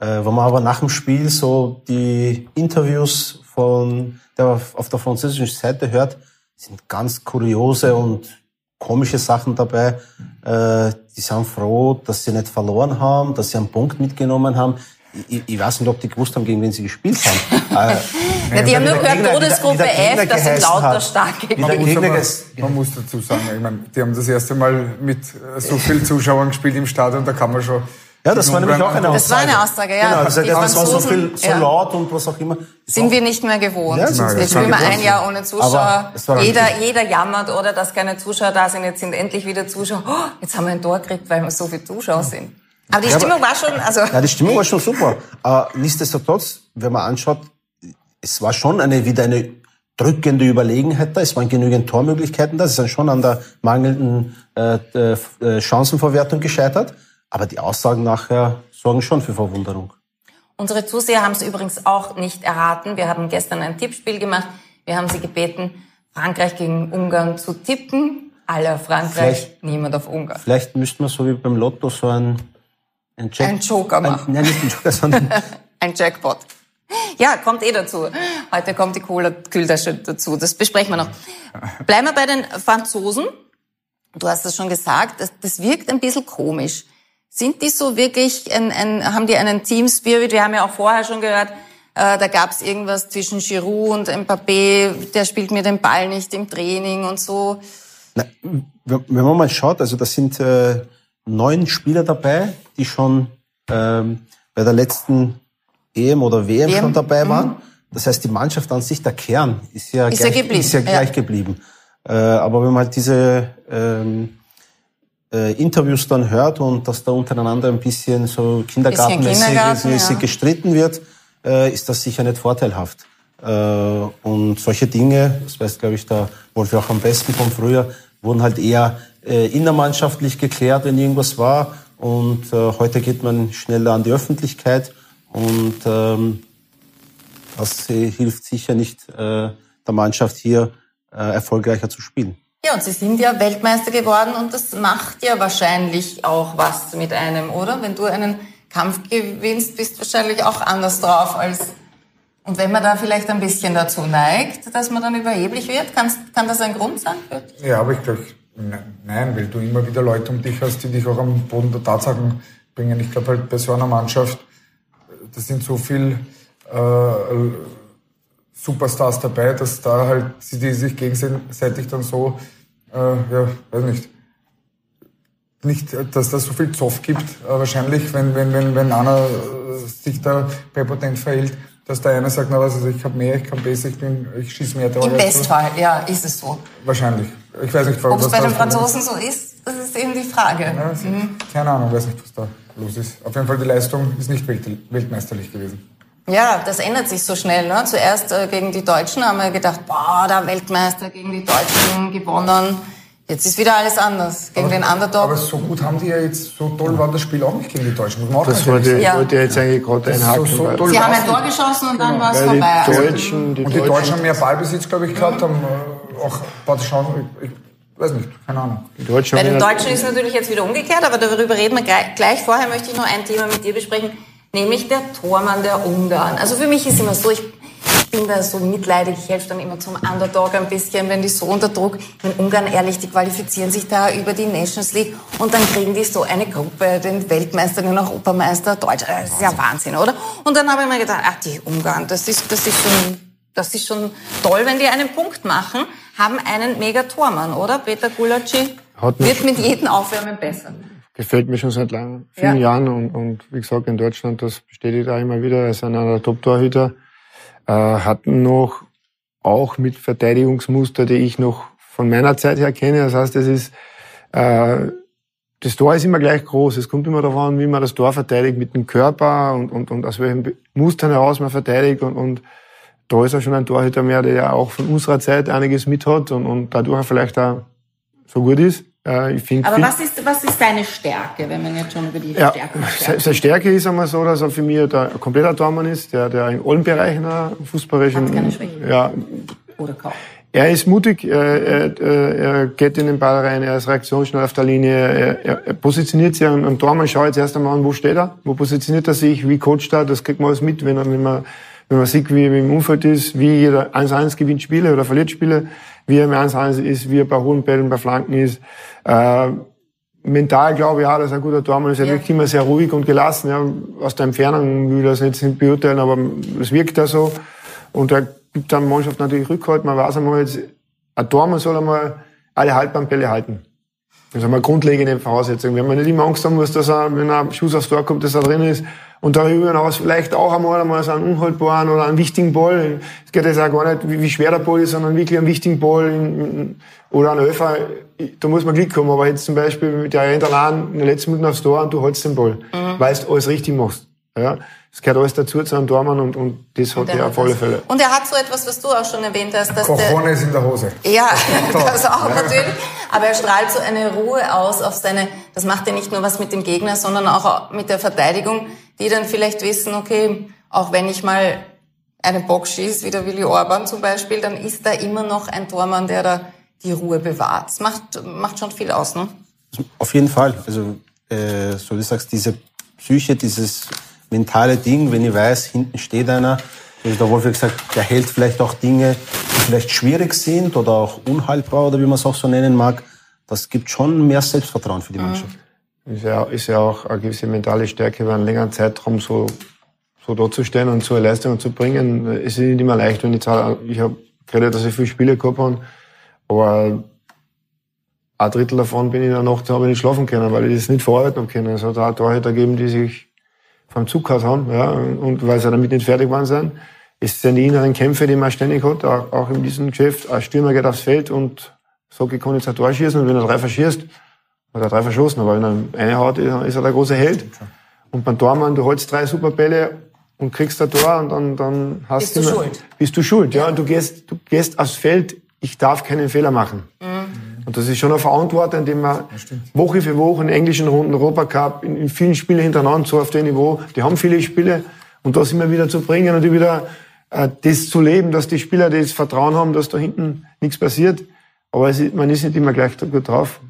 Äh, wenn man aber nach dem Spiel so die Interviews von der auf der französischen Seite hört, sind ganz kuriose und komische Sachen dabei. Äh, die sind froh, dass sie nicht verloren haben, dass sie einen Punkt mitgenommen haben ich, ich weiß nicht, ob die gewusst haben, gegen wen sie gespielt haben. [LAUGHS] äh, ja, die haben nur gehört, Todesgruppe F, das sind lauter starke Gegner. Man, muss aber, man muss dazu sagen, ich meine, die haben das erste Mal mit so vielen Zuschauern gespielt im Stadion, da kann man schon ja, das war nämlich auch eine Aussage. Das war eine Aussage, ja. Genau, also das war so viel, so ja. laut und was auch immer. Sind wir nicht mehr gewohnt. Ja, jetzt spielen wir ein Jahr ohne Zuschauer. Jeder, jeder jammert, oder, dass keine Zuschauer da sind. Jetzt sind endlich wieder Zuschauer. Oh, jetzt haben wir ein Tor gekriegt, weil wir so viele Zuschauer sind. Aber die Stimmung war schon, also. Ja, die Stimmung war schon super. Aber nichtsdestotrotz, wenn man anschaut, es war schon eine, wieder eine drückende Überlegenheit da. Es waren genügend Tormöglichkeiten da. Es ist dann schon an der mangelnden äh, äh, Chancenverwertung gescheitert. Aber die Aussagen nachher sorgen schon für Verwunderung. Unsere Zuseher haben es übrigens auch nicht erraten. Wir haben gestern ein Tippspiel gemacht. Wir haben sie gebeten, Frankreich gegen Ungarn zu tippen. Alle auf Frankreich, vielleicht, niemand auf Ungarn. Vielleicht müssten wir so wie beim Lotto so ein ein, Jack ein Joker machen. Ein, nein, nicht ein Joker, [LAUGHS] sondern... ein Jackpot. Ja, kommt eh dazu. Heute kommt die Cola-Kühltasche dazu. Das besprechen wir noch. Bleiben wir bei den Franzosen. Du hast das schon gesagt. Das, das wirkt ein bisschen komisch. Sind die so wirklich, ein, ein, haben die einen Team Spirit? Wir haben ja auch vorher schon gehört, äh, da gab es irgendwas zwischen Giroud und Mbappé. Der spielt mir den Ball nicht im Training und so. Na, wenn man mal schaut, also das sind äh, neun Spieler dabei, die schon ähm, bei der letzten EM oder WM, WM? schon dabei mhm. waren. Mhm. Das heißt, die Mannschaft an sich, der Kern, ist ja ist gleich, ja geblieben. Ist ja gleich ja. geblieben. Äh, aber wenn man halt diese ähm, äh, Interviews dann hört und dass da untereinander ein bisschen so kindergartenmäßig Kindergarten, ja. gestritten wird, äh, ist das sicher nicht vorteilhaft. Äh, und solche Dinge, das weiß, glaube ich, der Wolf auch am besten von früher, wurden halt eher äh, innermannschaftlich geklärt, wenn irgendwas war. Und äh, heute geht man schneller an die Öffentlichkeit und ähm, das äh, hilft sicher nicht äh, der Mannschaft hier äh, erfolgreicher zu spielen. Ja, und Sie sind ja Weltmeister geworden und das macht ja wahrscheinlich auch was mit einem, oder? Wenn du einen Kampf gewinnst, bist du wahrscheinlich auch anders drauf als und wenn man da vielleicht ein bisschen dazu neigt, dass man dann überheblich wird, kann, kann das ein Grund sein? Ja, aber ich glaube, Nein, weil du immer wieder Leute um dich hast, die dich auch am Boden der Tatsachen bringen. Ich glaube halt bei so einer Mannschaft, das sind so viel äh, Superstars dabei, dass da halt sie die sich gegenseitig dann so, äh, ja, weiß nicht, nicht, dass da so viel Zoff gibt. Äh, wahrscheinlich, wenn, wenn, wenn, wenn einer äh, sich da präpotent verhält, dass der eine sagt, na was, also ich habe mehr, ich kann besser, ich bin, ich schieße mehr Tore. Im Bestfall, ja, ist es so. Wahrscheinlich. Ich weiß nicht, Ob es bei den Franzosen so ist, das ist eben die Frage. Ja, mhm. Keine Ahnung, weiß nicht, was da los ist. Auf jeden Fall, die Leistung ist nicht weltmeisterlich gewesen. Ja, das ändert sich so schnell. Ne? Zuerst äh, gegen die Deutschen haben wir gedacht, boah, der Weltmeister gegen die Deutschen gewonnen. Jetzt ist wieder alles anders gegen aber, den Underdog. Aber so gut haben die ja jetzt, so toll war das Spiel auch nicht gegen die Deutschen. Muss man auch das wollte, ja. wollte jetzt eigentlich gerade einhaken. So, so Sie haben ein Tor geschossen und dann genau. war es vorbei. Die Deutschen, die und die Deutschen haben mehr Ballbesitz, glaube ich, gehabt, mhm. haben äh, auch, warte, schauen, ich, ich weiß nicht, keine Ahnung. Die Deutschen Bei den Deutschen ist es natürlich jetzt wieder umgekehrt, aber darüber reden wir gleich. gleich. Vorher möchte ich noch ein Thema mit dir besprechen, nämlich der Tormann der Ungarn. Also für mich ist immer so, ich bin da so mitleidig, ich helfe dann immer zum Underdog ein bisschen, wenn die so unter Druck, in Ungarn ehrlich, die qualifizieren sich da über die Nations League und dann kriegen die so eine Gruppe, den Weltmeister, den Europameister, Deutschland, das ist ja Wahnsinn, oder? Und dann habe ich mir gedacht, ach, die Ungarn, das ist, das ist schon, das ist schon toll, wenn die einen Punkt machen, haben einen mega Tormann, oder? Peter Gulacsi wird mit jedem Aufwärmen besser gefällt mir schon seit lang, vielen ja. Jahren und, und wie gesagt in Deutschland, das bestätigt auch immer wieder, er ist einer der Top-Torhüter äh, hatten noch auch mit Verteidigungsmuster, die ich noch von meiner Zeit her kenne. Das heißt, es ist äh, das Tor ist immer gleich groß. Es kommt immer darauf an, wie man das Tor verteidigt mit dem Körper und, und, und aus welchen Mustern heraus man verteidigt. Und, und da ist er schon ein Torhüter mehr, der ja auch von unserer Zeit einiges mit hat und, und dadurch vielleicht auch so gut ist. Äh, find, Aber was ist, was ist deine Stärke, wenn man jetzt schon über die ja, Stärke spricht? Seine Stärke ist einmal so, dass er für mich der kompletter Tormann ist, der, der in allen Bereichen fußballerisch... Hat keine Schwäche. Ja. Oder kaum. Er ist mutig, er, er, er geht in den Ball rein, er ist reaktionsschnell auf der Linie, er, er positioniert sich am, am Tormann, schaut jetzt erst einmal an, wo steht er, wo positioniert er sich, wie coacht er, das kriegt man alles mit, wenn, er, wenn man wenn man sieht, wie er im Umfeld ist, wie jeder 1-1 gewinnt Spiele oder verliert Spiele, wie er im 1-1 ist, wie er bei hohen Bällen, bei Flanken ist. Äh, mental glaube ich auch, dass er ein guter Tormann ist. Er ja. wirkt immer sehr ruhig und gelassen. Ja. Aus der Entfernung will ich das jetzt nicht beurteilen, aber es wirkt da so. Und er gibt dann Mannschaft natürlich Rückhalt. Man weiß einmal jetzt, ein Tormann soll einmal alle Haltbandbälle halten. Das ist einmal grundlegende Voraussetzung. Wenn man nicht immer Angst haben muss, dass er, wenn ein Schuss aufs Tor kommt, dass er drin ist, und darüber hinaus vielleicht auch einmal, einmal so einen unhaltbaren oder einen wichtigen Ball. Es geht jetzt auch gar nicht, wie, wie schwer der Ball ist, sondern wirklich einen wichtigen Ball in, in, oder einen Öfer. Da muss man Glück haben. Aber jetzt zum Beispiel mit der Hinterladen in der letzten Minute aufs Tor und du holst den Ball, mhm. weil du alles richtig machst. Ja, das gehört alles dazu zu einem Tormann und, und das hat er auf alle Fälle. Und er hat so etwas, was du auch schon erwähnt hast. Dass Cojones in der Hose. Ja, [LAUGHS] das auch natürlich. Aber er strahlt so eine Ruhe aus auf seine, das macht ja nicht nur was mit dem Gegner, sondern auch mit der Verteidigung, die dann vielleicht wissen, okay, auch wenn ich mal einen Bock schieße, wie der Willi Orban zum Beispiel, dann ist da immer noch ein Tormann, der da die Ruhe bewahrt. Das macht, macht schon viel aus, ne? Auf jeden Fall. Also, äh, so wie du sagst, diese Psyche, dieses mentale Ding, wenn ich weiß, hinten steht einer, wie der Wolf gesagt, der hält vielleicht auch Dinge, die vielleicht schwierig sind oder auch unhaltbar oder wie man es auch so nennen mag. Das gibt schon mehr Selbstvertrauen für die mhm. Ist ja, ist ja auch eine gewisse mentale Stärke, über einen längeren Zeitraum so, so dazustehen und so eine Leistung zu bringen. Es ist nicht immer leicht, wenn ich zahle. Ich habe gerade, dass ich viele Spiele gehabt habe, aber ein Drittel davon bin ich in der Nacht, habe ich nicht schlafen können, weil ich das nicht verarbeiten habe können. Es hat auch Torhüter gegeben, die sich vom Zug gehabt haben, ja, und weil sie damit nicht fertig waren sind. Es sind die inneren Kämpfe, die man ständig hat, auch, auch in diesem Geschäft. Ein Stürmer geht aufs Feld und sagt, ich kann jetzt ein Tor schießen, und wenn er drei verschießt, hat er drei verschossen, aber wenn er eine hat, ist er der große Held. Und beim Tormann, du holst drei Superbälle und kriegst ein Tor und dann, dann hast bist du, schuld. bist du schuld, ja. Und du gehst, du gehst aufs Feld, ich darf keinen Fehler machen. Mhm. Und das ist schon eine Verantwortung, indem man Woche für Woche in englischen Runden, Europacup, in, in vielen Spielen hintereinander so auf dem Niveau, die haben viele Spiele und das immer wieder zu bringen und wieder äh, das zu leben, dass die Spieler das Vertrauen haben, dass da hinten nichts passiert. Aber es, man ist nicht immer gleich gut drauf.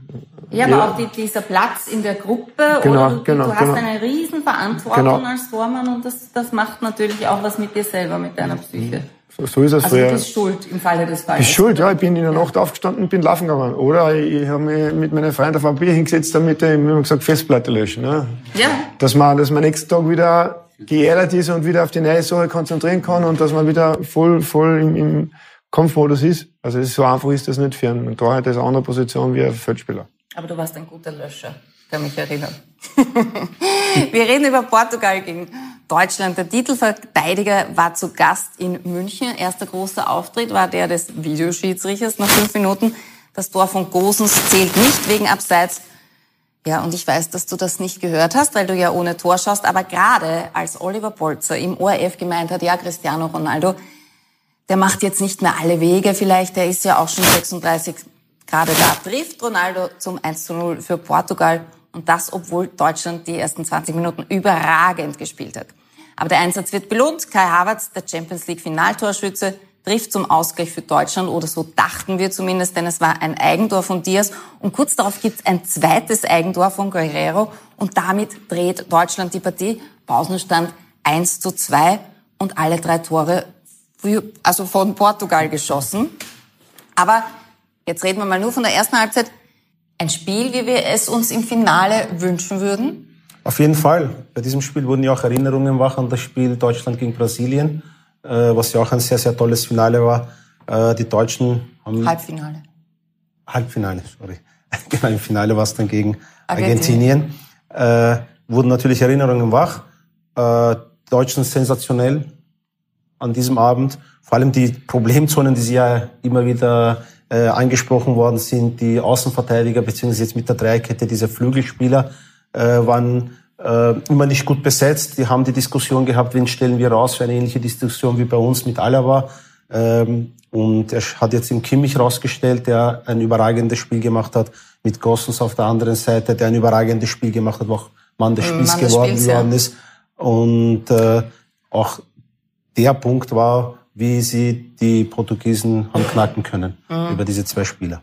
Ja, aber auch die, dieser Platz in der Gruppe, genau, oder du, genau, du hast genau. eine riesen Verantwortung genau. als Tormann und das, das macht natürlich auch was mit dir selber, mit deiner Psyche. So, so ist es Also du bist schuld im Falle des Falles. Bist schuld, ja. Ich bin in der Nacht aufgestanden, bin laufen gegangen. Oder ich, ich habe mich mit meinen Freunden auf ein Bier hingesetzt, damit ich, wie man gesagt, Festplatte löschen. Ja. Ja. Dass man, dass man nächsten Tag wieder geerdet ist und wieder auf die neue Sache konzentrieren kann und dass man wieder voll, voll im, im Kampfmodus ist. Also so einfach ist das nicht für einen Torhüter, ist eine andere Position wie ein Feldspieler. Aber du warst ein guter Löscher, kann mich erinnern. [LAUGHS] Wir reden über Portugal gegen Deutschland. Der Titelverteidiger war zu Gast in München. Erster großer Auftritt war der des Videoschiedsrichters nach fünf Minuten. Das Tor von Gosens zählt nicht wegen Abseits. Ja, und ich weiß, dass du das nicht gehört hast, weil du ja ohne Tor schaust. Aber gerade als Oliver Polzer im ORF gemeint hat, ja, Cristiano Ronaldo, der macht jetzt nicht mehr alle Wege vielleicht, der ist ja auch schon 36 gerade da, trifft Ronaldo zum 1 zu 0 für Portugal und das, obwohl Deutschland die ersten 20 Minuten überragend gespielt hat. Aber der Einsatz wird belohnt. Kai Havertz, der Champions League Finaltorschütze, trifft zum Ausgleich für Deutschland oder so dachten wir zumindest, denn es war ein Eigentor von Diaz und kurz darauf gibt es ein zweites Eigentor von Guerrero und damit dreht Deutschland die Partie. Pausenstand 1 zu 2 und alle drei Tore für, also von Portugal geschossen. Aber jetzt reden wir mal nur von der ersten Halbzeit. Ein Spiel, wie wir es uns im Finale wünschen würden. Auf jeden Fall. Bei diesem Spiel wurden ja auch Erinnerungen wach an das Spiel Deutschland gegen Brasilien, äh, was ja auch ein sehr, sehr tolles Finale war. Äh, die Deutschen haben Halbfinale. Halbfinale, sorry. [LAUGHS] genau, im Finale war es dann gegen Argentinien. Argentinien. Äh, wurden natürlich Erinnerungen wach. Äh, Deutschen sensationell an diesem Abend. Vor allem die Problemzonen, die sie ja immer wieder äh, angesprochen worden sind, die Außenverteidiger beziehungsweise jetzt mit der Dreikette diese Flügelspieler äh, waren äh, immer nicht gut besetzt. Die haben die Diskussion gehabt, wen stellen wir raus für eine ähnliche Diskussion wie bei uns mit Alaba. Ähm, und er hat jetzt im Kimmich rausgestellt, der ein überragendes Spiel gemacht hat, mit Gossens auf der anderen Seite, der ein überragendes Spiel gemacht hat, wo auch Mann des Spiels Mann des geworden, Spiels, ja. ist. Und äh, auch der Punkt war, wie sie die Portugiesen haben knacken können Mhm. über diese zwei Spieler.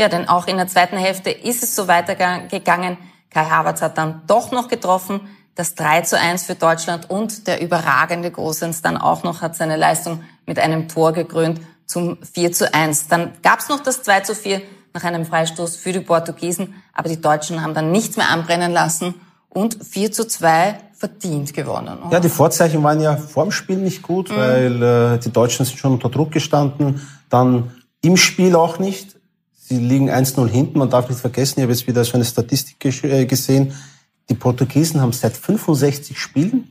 Ja, denn auch in der zweiten Hälfte ist es so weitergegangen. Kai Havertz hat dann doch noch getroffen. Das 3 zu 1 für Deutschland und der überragende Gosens dann auch noch hat seine Leistung mit einem Tor gekrönt zum 4 zu 1. Dann gab's noch das 2 zu 4 nach einem Freistoß für die Portugiesen, aber die Deutschen haben dann nichts mehr anbrennen lassen und 4 zu 2 verdient gewonnen. Ja, die Vorzeichen waren ja vorm Spiel nicht gut, Mhm. weil äh, die Deutschen sind schon unter Druck gestanden. Dann im Spiel auch nicht. Sie liegen 1-0 hinten. Man darf nicht vergessen, ich habe jetzt wieder so eine Statistik äh, gesehen. Die Portugiesen haben seit 65 Spielen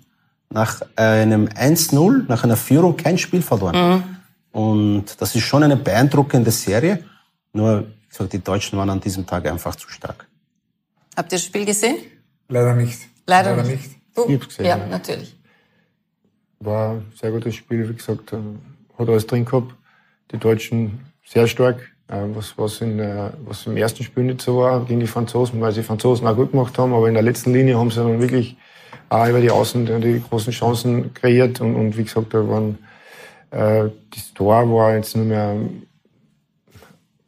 nach einem 1-0, nach einer Führung kein Spiel verloren. Und das ist schon eine beeindruckende Serie. Nur, wie gesagt, die Deutschen waren an diesem Tag einfach zu stark. Habt ihr das Spiel gesehen? Leider nicht. Leider, nicht. Du? Ich hab's gesehen, ja, ja. natürlich. War ein sehr gutes Spiel, wie gesagt, hat alles drin gehabt. Die Deutschen sehr stark, äh, was, was, in, was im ersten Spiel nicht so war gegen die Franzosen, weil die Franzosen auch gut gemacht haben, aber in der letzten Linie haben sie dann wirklich auch über die Außen die- großen Chancen kreiert und, und wie gesagt, da waren, äh, das Tor war jetzt nur mehr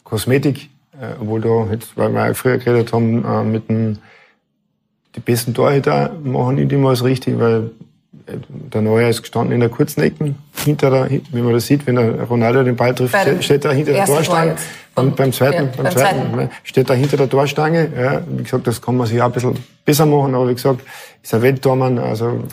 Kosmetik, äh, obwohl da jetzt, weil wir auch früher geredet haben, äh, mit dem, die besten Torhüter machen nicht immer alles richtig, weil äh, der Neuer ist gestanden in der kurzen Ecken, hinter der, wie man das sieht, wenn der Ronaldo den Ball trifft, steht, er hinter der Torstange. Und beim zweiten, Ja, beim, beim zweiten, zweiten. ne, steht er hinter der Torstange. Ja, wie gesagt, das kann man sich auch ein bisschen besser machen, aber wie gesagt, ist ein Welttormann, also,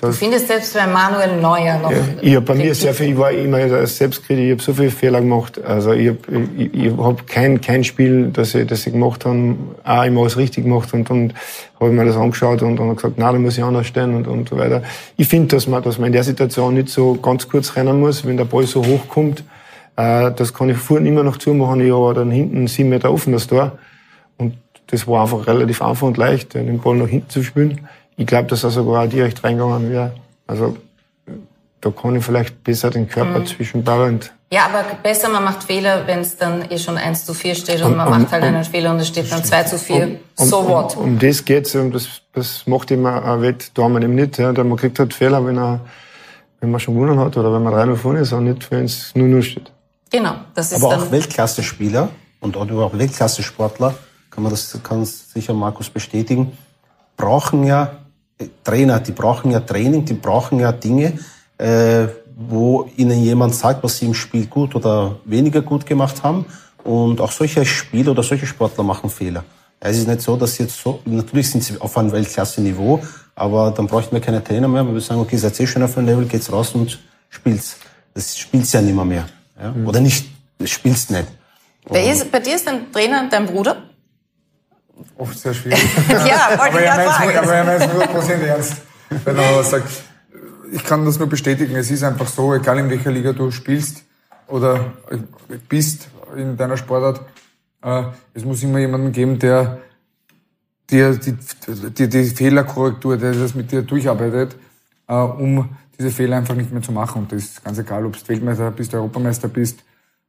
Du findest selbst bei Manuel Neuer noch. ja, ich bei mir sehr viel, ich war immer der Selbstkritik, ich habe so viele Fehler gemacht. Also ich habe ich, ich hab kein, kein Spiel, das ich, das ich gemacht habe, auch immer alles richtig gemacht und dann habe ich mir das angeschaut und dann gesagt, na, da muss ich anders stehen und, und so weiter. Ich finde, dass man, dass man in der Situation nicht so ganz kurz rennen muss, wenn der Ball so hoch kommt. Äh, das kann ich vorne immer noch zumachen, ich habe dann hinten sieben Meter offen, das Tor. Und das war einfach relativ einfach und leicht, den Ball nach hinten zu spielen. Ich glaube, dass er sogar auch direkt reingegangen wäre. Also da kann ich vielleicht besser den Körper Mhm. zwischen Ball und Ja, aber besser, man macht Fehler, wenn es dann eh schon 1 zu 4 steht und, Und- man und- macht halt und- einen Fehler und es steht dann 2 zu 4. um, so what? Um, um das geht's und das, das macht immer ein Wettdaumen eben nicht. Ja. Der man kriegt halt Fehler, wenn er wenn man schon gewonnen hat oder wenn man 3-0 vorne ist und nicht, wenn es 0-0 steht. Genau, das ist Aber dann... auch Weltklasse-Spieler und auch Weltklasse-Sportler, kann man das kann sicher Markus bestätigen, brauchen ja Trainer, die brauchen ja Training, die brauchen ja Dinge, äh, wo ihnen jemand sagt, was sie im Spiel gut oder weniger gut gemacht haben. Und auch solche Spieler oder solche Sportler machen Fehler. Es ist nicht so, dass sie jetzt so, natürlich sind sie auf einem Weltklasse-Niveau, aber dann bräuchten wir keine Trainer mehr, weil wir sagen, okay, seid eh schon auf einem Level, geht's raus und spielt's. Das spielt's ja nicht mehr. ja? Mhm. Oder nicht, spielst nicht. Wer ist, bei dir ist dein Trainer dein Bruder? Oft sehr schwierig. [LAUGHS] ja, wollte ich ja fragen. Aber er meint nur Prozent ernst, wenn er sagt. Ich kann das nur bestätigen. Es ist einfach so, egal in welcher Liga du spielst oder bist in deiner Sportart, äh, es muss immer jemanden geben, der dir die, die, die Fehlerkorrektur, der das mit dir durcharbeitet, äh, um diese Fehler einfach nicht mehr zu machen. Und das ist ganz egal, ob du Weltmeister bist, Europameister bist,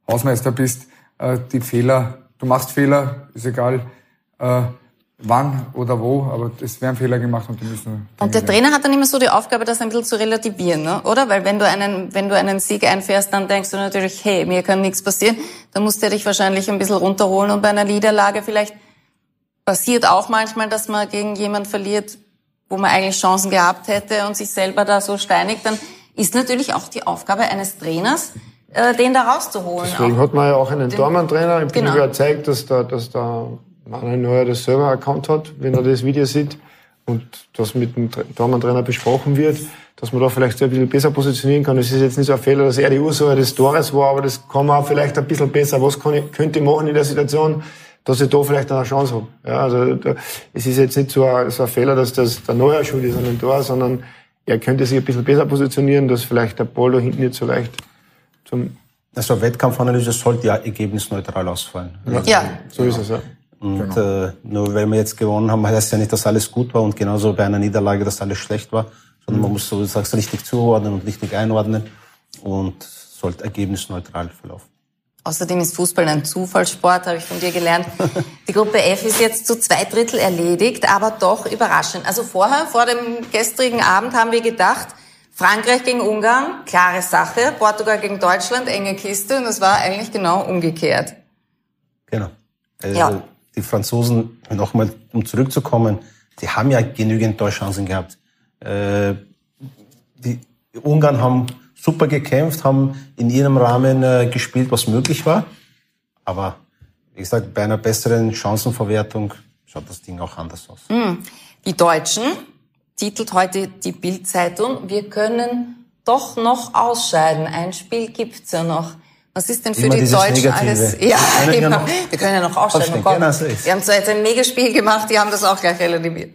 Hausmeister bist, äh, die Fehler, du machst Fehler, ist egal äh, wann oder wo, aber es werden Fehler gemacht und die müssen. Und der Trainer hat dann immer so die Aufgabe, das ein bisschen zu relativieren, ne? oder? Weil wenn du einen, wenn du einen Sieg einfährst, dann denkst du natürlich, hey, mir kann nichts passieren. Dann musst du dich wahrscheinlich ein bisschen runterholen und bei einer Niederlage vielleicht passiert auch manchmal, dass man gegen jemand verliert, wo man eigentlich Chancen gehabt hätte und sich selber da so steinigt, dann ist natürlich auch die Aufgabe eines Trainers, äh, den da rauszuholen. Deswegen auch hat man ja auch einen Tormann-Trainer. Ich bin genau. überzeugt, dass da, dass da Manuel Neuer das selber erkannt hat, wenn er das Video sieht und das mit dem Tormann-Trainer besprochen wird, dass man da vielleicht ein bisschen besser positionieren kann. Es ist jetzt nicht so ein Fehler, dass er die Ursache des Tores war, aber das kann man auch vielleicht ein bisschen besser. Was kann ich, könnte ich machen in der Situation, dass ich da vielleicht eine Chance habe? Ja, also da, es ist jetzt nicht so ein, so ein Fehler, dass das der Neuer schuld ist an dem Tor, sondern er könnte sich ein bisschen besser positionieren, dass vielleicht der Ball da hinten nicht so leicht zum also Wettkampfanalyse sollte ja ergebnisneutral ausfallen. Ja, ja. so ist es ja. Und genau. äh, nur weil wir jetzt gewonnen haben, heißt ja nicht, dass alles gut war und genauso bei einer Niederlage, dass alles schlecht war, sondern mhm. man muss, so du sagst, richtig zuordnen und richtig einordnen und sollte ergebnisneutral verlaufen. Außerdem ist Fußball ein Zufallssport, habe ich von dir gelernt. [LAUGHS] Die Gruppe F ist jetzt zu zwei Drittel erledigt, aber doch überraschend. Also vorher, vor dem gestrigen Abend haben wir gedacht, Frankreich gegen Ungarn, klare Sache. Portugal gegen Deutschland, enge Kiste. Und es war eigentlich genau umgekehrt. Genau. Also ja. Die Franzosen, nochmal um zurückzukommen, die haben ja genügend Torchancen gehabt. Äh, die Ungarn haben super gekämpft, haben in ihrem Rahmen äh, gespielt, was möglich war. Aber wie gesagt, bei einer besseren Chancenverwertung schaut das Ding auch anders aus. Hm. Die Deutschen titelt heute die Bildzeitung, wir können doch noch ausscheiden. Ein Spiel gibt's ja noch. Was ist denn für Immer die Deutschen Negative. alles? Ja, wir können, ja, wir können ja noch ausscheiden. Oh genau so wir haben zwar jetzt ein Megaspiel gemacht, die haben das auch gleich relativiert.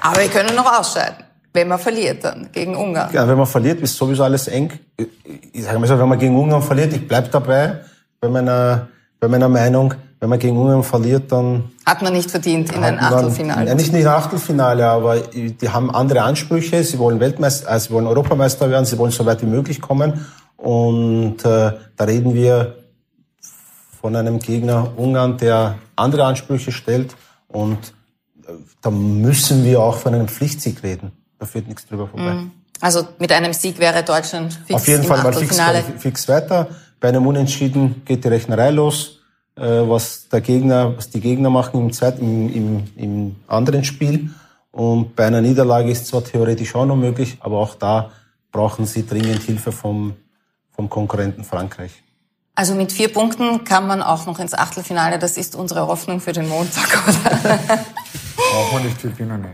Aber wir können noch ausscheiden. Wenn man verliert dann gegen Ungarn. Ja, wenn man verliert, ist sowieso alles eng. Ich sage mal so, wenn man gegen Ungarn verliert, ich bleib dabei bei meiner, bei meiner Meinung, wenn man gegen Ungarn verliert, dann... Hat man nicht verdient in ein Achtelfinale. Ja, nicht in ein Achtelfinale, aber die haben andere Ansprüche. Sie wollen Weltmeister, also sie wollen Europameister werden, sie wollen so weit wie möglich kommen. Und äh, da reden wir von einem Gegner Ungarn, der andere Ansprüche stellt. Und äh, da müssen wir auch von einem Pflichtsieg reden. Da führt nichts drüber vorbei. Mhm. Also mit einem Sieg wäre Deutschland fix Auf jeden Fall mal fix, fix weiter. Bei einem Unentschieden geht die Rechnerei los. Äh, was der Gegner, was die Gegner machen im, zweiten, im, im, im anderen Spiel. Und bei einer Niederlage ist zwar theoretisch auch noch möglich, aber auch da brauchen sie dringend Hilfe vom, vom Konkurrenten Frankreich. Also mit vier Punkten kann man auch noch ins Achtelfinale. Das ist unsere Hoffnung für den Montag, oder? [LAUGHS] Brauchen wir nicht, wir gewinnen nicht.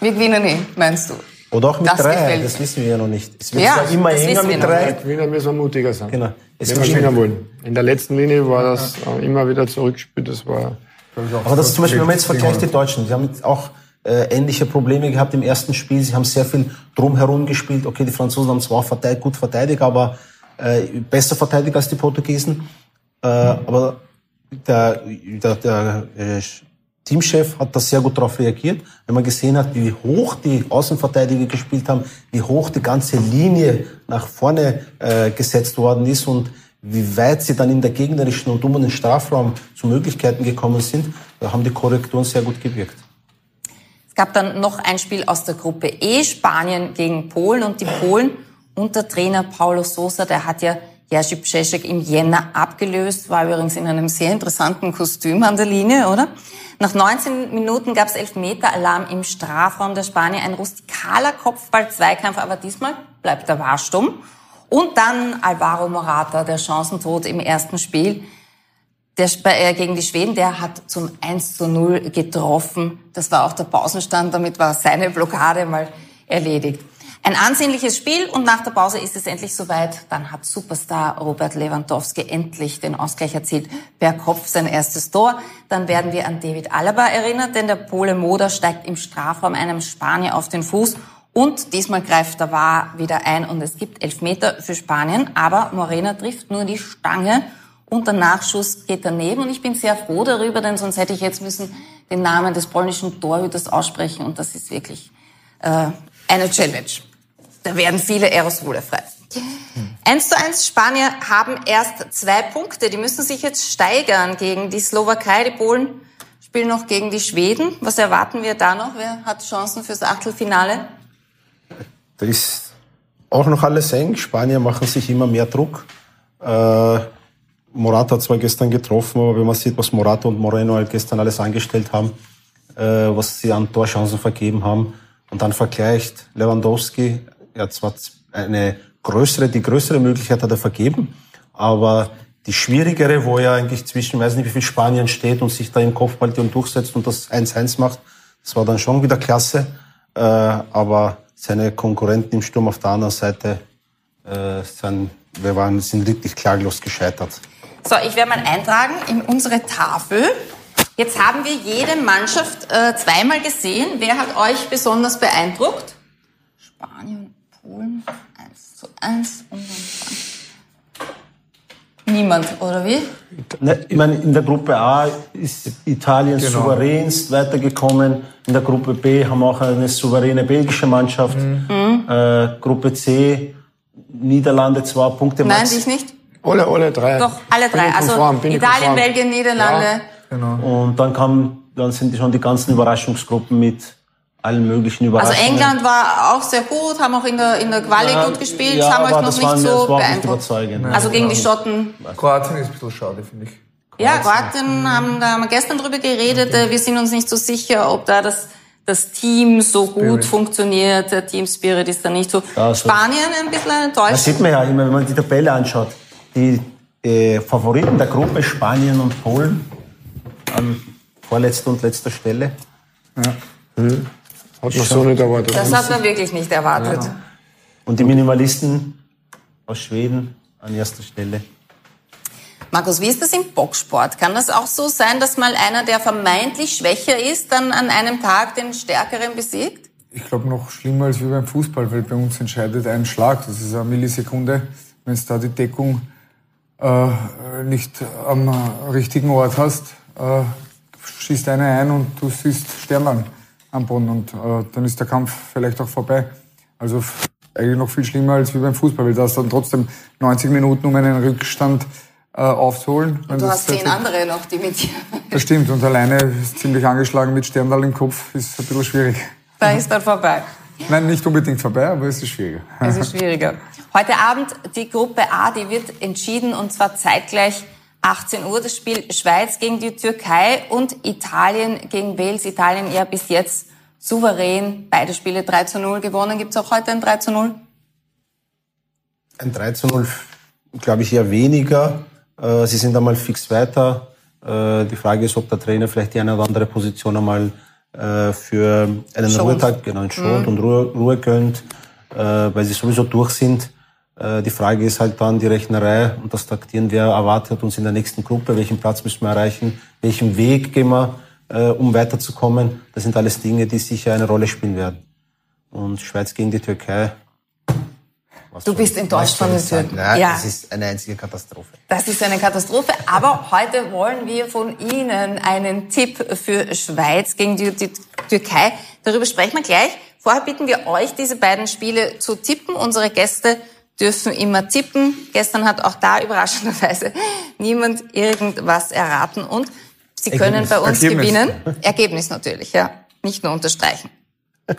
Wir gewinnen nicht, meinst du? Oder auch mit das drei, das wissen wir ja noch nicht. Es wird ja, immer enger mit drei. Gewinner müssen wir mutiger sein. Genau. Es wenn wir gewinnen wollen. In der letzten Linie war das ja. immer wieder zurückgespielt. Das war. Aber das ist zum Beispiel, wenn man jetzt vergleicht die Deutschen, die haben auch äh, ähnliche Probleme gehabt im ersten Spiel. Sie haben sehr viel drumherum gespielt. Okay, die Franzosen haben zwar verteidigt, gut verteidigt, aber äh, besser verteidigt als die Portugiesen. Äh, aber der, der, der äh, Teamchef hat da sehr gut darauf reagiert, wenn man gesehen hat, wie hoch die Außenverteidiger gespielt haben, wie hoch die ganze Linie nach vorne äh, gesetzt worden ist und wie weit sie dann in der gegnerischen und um den Strafraum zu Möglichkeiten gekommen sind, da haben die Korrekturen sehr gut gewirkt. Es gab dann noch ein Spiel aus der Gruppe E, Spanien gegen Polen und die Polen unter Trainer Paulo Sosa, der hat ja Jerzy Pszeszek im Jänner abgelöst, war übrigens in einem sehr interessanten Kostüm an der Linie, oder? Nach 19 Minuten gab es Elfmeter-Alarm im Strafraum der Spanier, ein rustikaler Kopfball-Zweikampf, aber diesmal bleibt der War stumm. Und dann Alvaro Morata, der Chancentod im ersten Spiel der, äh, gegen die Schweden, der hat zum 1 zu 0 getroffen. Das war auch der Pausenstand, damit war seine Blockade mal erledigt. Ein ansehnliches Spiel und nach der Pause ist es endlich soweit. Dann hat Superstar Robert Lewandowski endlich den Ausgleich erzielt. Per Kopf sein erstes Tor. Dann werden wir an David Alaba erinnert, denn der Pole Moda steigt im Strafraum einem Spanier auf den Fuß. Und diesmal greift der War wieder ein und es gibt Elfmeter für Spanien. Aber Morena trifft nur die Stange und der Nachschuss geht daneben. Und ich bin sehr froh darüber, denn sonst hätte ich jetzt müssen den Namen des polnischen Torhüters aussprechen und das ist wirklich äh, eine Challenge. Da werden viele Aerosole frei. Eins zu eins Spanier haben erst zwei Punkte. Die müssen sich jetzt steigern gegen die Slowakei. Die Polen spielen noch gegen die Schweden. Was erwarten wir da noch? Wer hat Chancen fürs Achtelfinale? Da ist auch noch alles eng. Spanier machen sich immer mehr Druck. Äh, Morata hat zwar gestern getroffen, aber wenn man sieht, was Morata und Moreno halt gestern alles angestellt haben, äh, was sie an Torchancen vergeben haben, und dann vergleicht Lewandowski, er zwar eine größere, die größere Möglichkeit hat er vergeben, aber die schwierigere, wo er eigentlich zwischen, weiß nicht wie viel Spanien steht und sich da im Kopfball durchsetzt und das 1-1 macht, das war dann schon wieder klasse. Äh, aber seine Konkurrenten im Sturm auf der anderen Seite äh, sind, wir waren, sind wirklich klaglos gescheitert. So, ich werde mal eintragen in unsere Tafel. Jetzt haben wir jede Mannschaft äh, zweimal gesehen. Wer hat euch besonders beeindruckt? Spanien, Polen, 1 zu 1 und dann Niemand, oder wie? Ne, ich meine, in der Gruppe A ist Italien genau. souveränst weitergekommen. In der Gruppe B haben wir auch eine souveräne belgische Mannschaft. Mhm. Äh, Gruppe C, Niederlande zwei Punkte. Nein, dich nicht. Alle, alle drei. Doch, alle drei. Also Italien, Belgien, Niederlande. Ja, genau. Und dann kam, dann sind schon die ganzen Überraschungsgruppen mit allen möglichen Überraschungen. Also England war auch sehr gut, haben auch in der, in der Quali ja, gut gespielt, ja, haben euch noch nicht so beeindruckt. Also gegen die Schotten. Kroatien ist ein bisschen schade, finde ich. Ja, Kroatien haben, da haben wir gestern drüber geredet. Okay. Wir sind uns nicht so sicher, ob da das, das Team so gut Spirit. funktioniert. Der Team Spirit ist da nicht so. Also, Spanien ein bisschen enttäuscht. Das sieht man ja immer, wenn man die Tabelle anschaut. Die äh, Favoriten der Gruppe Spanien und Polen an vorletzter und letzter Stelle. Ja. Hm. Hat man so nicht erwartet. Das hat man wirklich nicht erwartet. Ja. Und die Minimalisten aus Schweden an erster Stelle. Markus, wie ist das im Boxsport? Kann das auch so sein, dass mal einer, der vermeintlich schwächer ist, dann an einem Tag den Stärkeren besiegt? Ich glaube noch schlimmer als wie beim Fußball, weil bei uns entscheidet ein Schlag. Das ist eine Millisekunde. Wenn es da die Deckung äh, nicht am richtigen Ort hast, äh, schießt einer ein und du siehst Sternlang am Boden und äh, dann ist der Kampf vielleicht auch vorbei. Also eigentlich noch viel schlimmer als wie beim Fußball, weil da hast dann trotzdem 90 Minuten, um einen Rückstand äh, aufzuholen. Und du hast zehn andere noch, die mit dir... [LAUGHS] Das stimmt und alleine ist ziemlich angeschlagen mit Sterndal im Kopf, ist ein bisschen schwierig. Da ist dann vorbei. Nein, nicht unbedingt vorbei, aber es ist schwieriger. Es ist schwieriger. Heute Abend die Gruppe A, die wird entschieden und zwar zeitgleich 18 Uhr das Spiel Schweiz gegen die Türkei und Italien gegen Wales. Italien ja bis jetzt souverän beide Spiele 3 zu 0 gewonnen. Gibt es auch heute ein 3 zu 0? Ein 3 zu 0 glaube ich eher weniger. Äh, sie sind einmal fix weiter. Äh, die Frage ist, ob der Trainer vielleicht die eine oder andere Position einmal äh, für einen schont. Ruhetag genau, schont mhm. und Ruhe, Ruhe gönnt, weil sie sowieso durch sind. Äh, die Frage ist halt dann die Rechnerei und das Taktieren, wer erwartet uns in der nächsten Gruppe, welchen Platz müssen wir erreichen, welchen Weg gehen wir, äh, um weiterzukommen. Das sind alles Dinge, die sicher eine Rolle spielen werden. Und Schweiz gegen die Türkei. du bist enttäuscht von den Türken. Ja, ja, das ist eine einzige Katastrophe. Das ist eine Katastrophe. Aber heute wollen wir von Ihnen einen Tipp für Schweiz gegen die, die Türkei. Darüber sprechen wir gleich. Vorher bitten wir euch, diese beiden Spiele zu tippen. Unsere Gäste dürfen immer tippen. Gestern hat auch da überraschenderweise [LAUGHS] niemand irgendwas erraten und Sie können Ergebnis. bei uns Ergebnis. gewinnen. Ergebnis natürlich, ja. Nicht nur unterstreichen. [LAUGHS]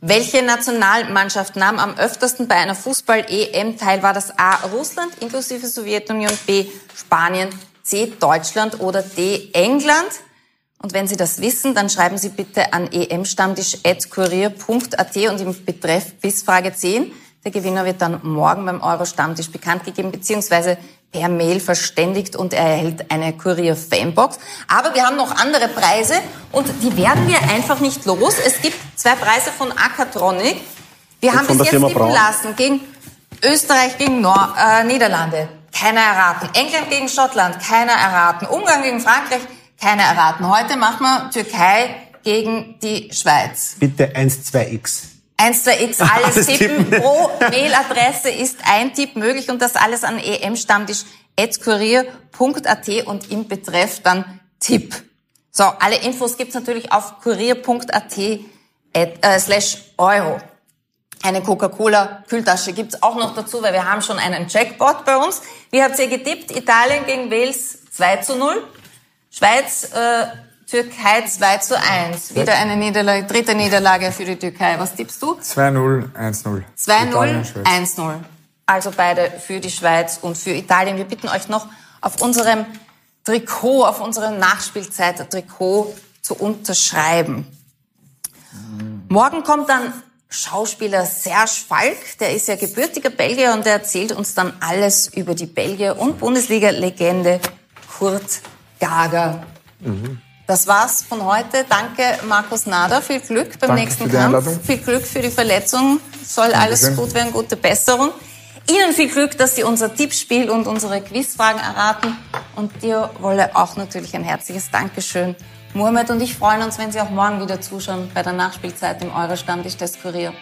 Welche Nationalmannschaft nahm am öftersten bei einer Fußball-EM teil? War das A. Russland inklusive Sowjetunion, B. Spanien, C. Deutschland oder D. England? Und wenn Sie das wissen, dann schreiben Sie bitte an emstammtisch.kurier.at und im Betreff bis Frage 10 Der Gewinner wird dann morgen beim Euro-Stammtisch bekannt gegeben, beziehungsweise per Mail verständigt und er erhält eine Kurier-Fanbox. Aber wir haben noch andere Preise und die werden wir einfach nicht los. Es gibt zwei Preise von Akatronic. Wir haben bis jetzt tippen lassen gegen Österreich gegen Nor äh, Niederlande. Keiner erraten. England gegen Schottland. Keiner erraten. Ungarn gegen Frankreich. Keiner erraten. Heute machen wir Türkei gegen die Schweiz. Bitte 1, 2x. 1, 2x, alles, alles tippen. tippen. Pro Mailadresse ist ein Tipp möglich und das alles an emstammtisch.kurier.at und im Betreff dann Tipp. So, alle Infos gibt's natürlich auf kurier.at äh, slash Euro. Eine Coca-Cola-Kühltasche gibt's auch noch dazu, weil wir haben schon einen Jackpot bei uns. Wie habt ihr getippt? Italien gegen Wales 2 zu 0. Schweiz, äh, Türkei 2 zu 1. Wieder eine Niederlage, dritte Niederlage für die Türkei. Was tippst du? 2-0, 1-0. 2-0, 1-0. Also beide für die Schweiz und für Italien. Wir bitten euch noch auf unserem Trikot, auf unserem Nachspielzeit-Trikot zu unterschreiben. Morgen kommt dann Schauspieler Serge Falk, der ist ja gebürtiger Belgier und der erzählt uns dann alles über die Belgier und Bundesliga-Legende Kurt Gager. Mhm. Das war's von heute. Danke, Markus Nader. Viel Glück beim Danke nächsten Kampf. Einladung. Viel Glück für die Verletzung. Soll Dankeschön. alles gut werden, gute Besserung. Ihnen viel Glück, dass Sie unser Tippspiel und unsere Quizfragen erraten. Und dir wolle auch natürlich ein herzliches Dankeschön Mohamed und ich freuen uns, wenn Sie auch morgen wieder zuschauen bei der Nachspielzeit im Euro-Stammtisch des Kurier.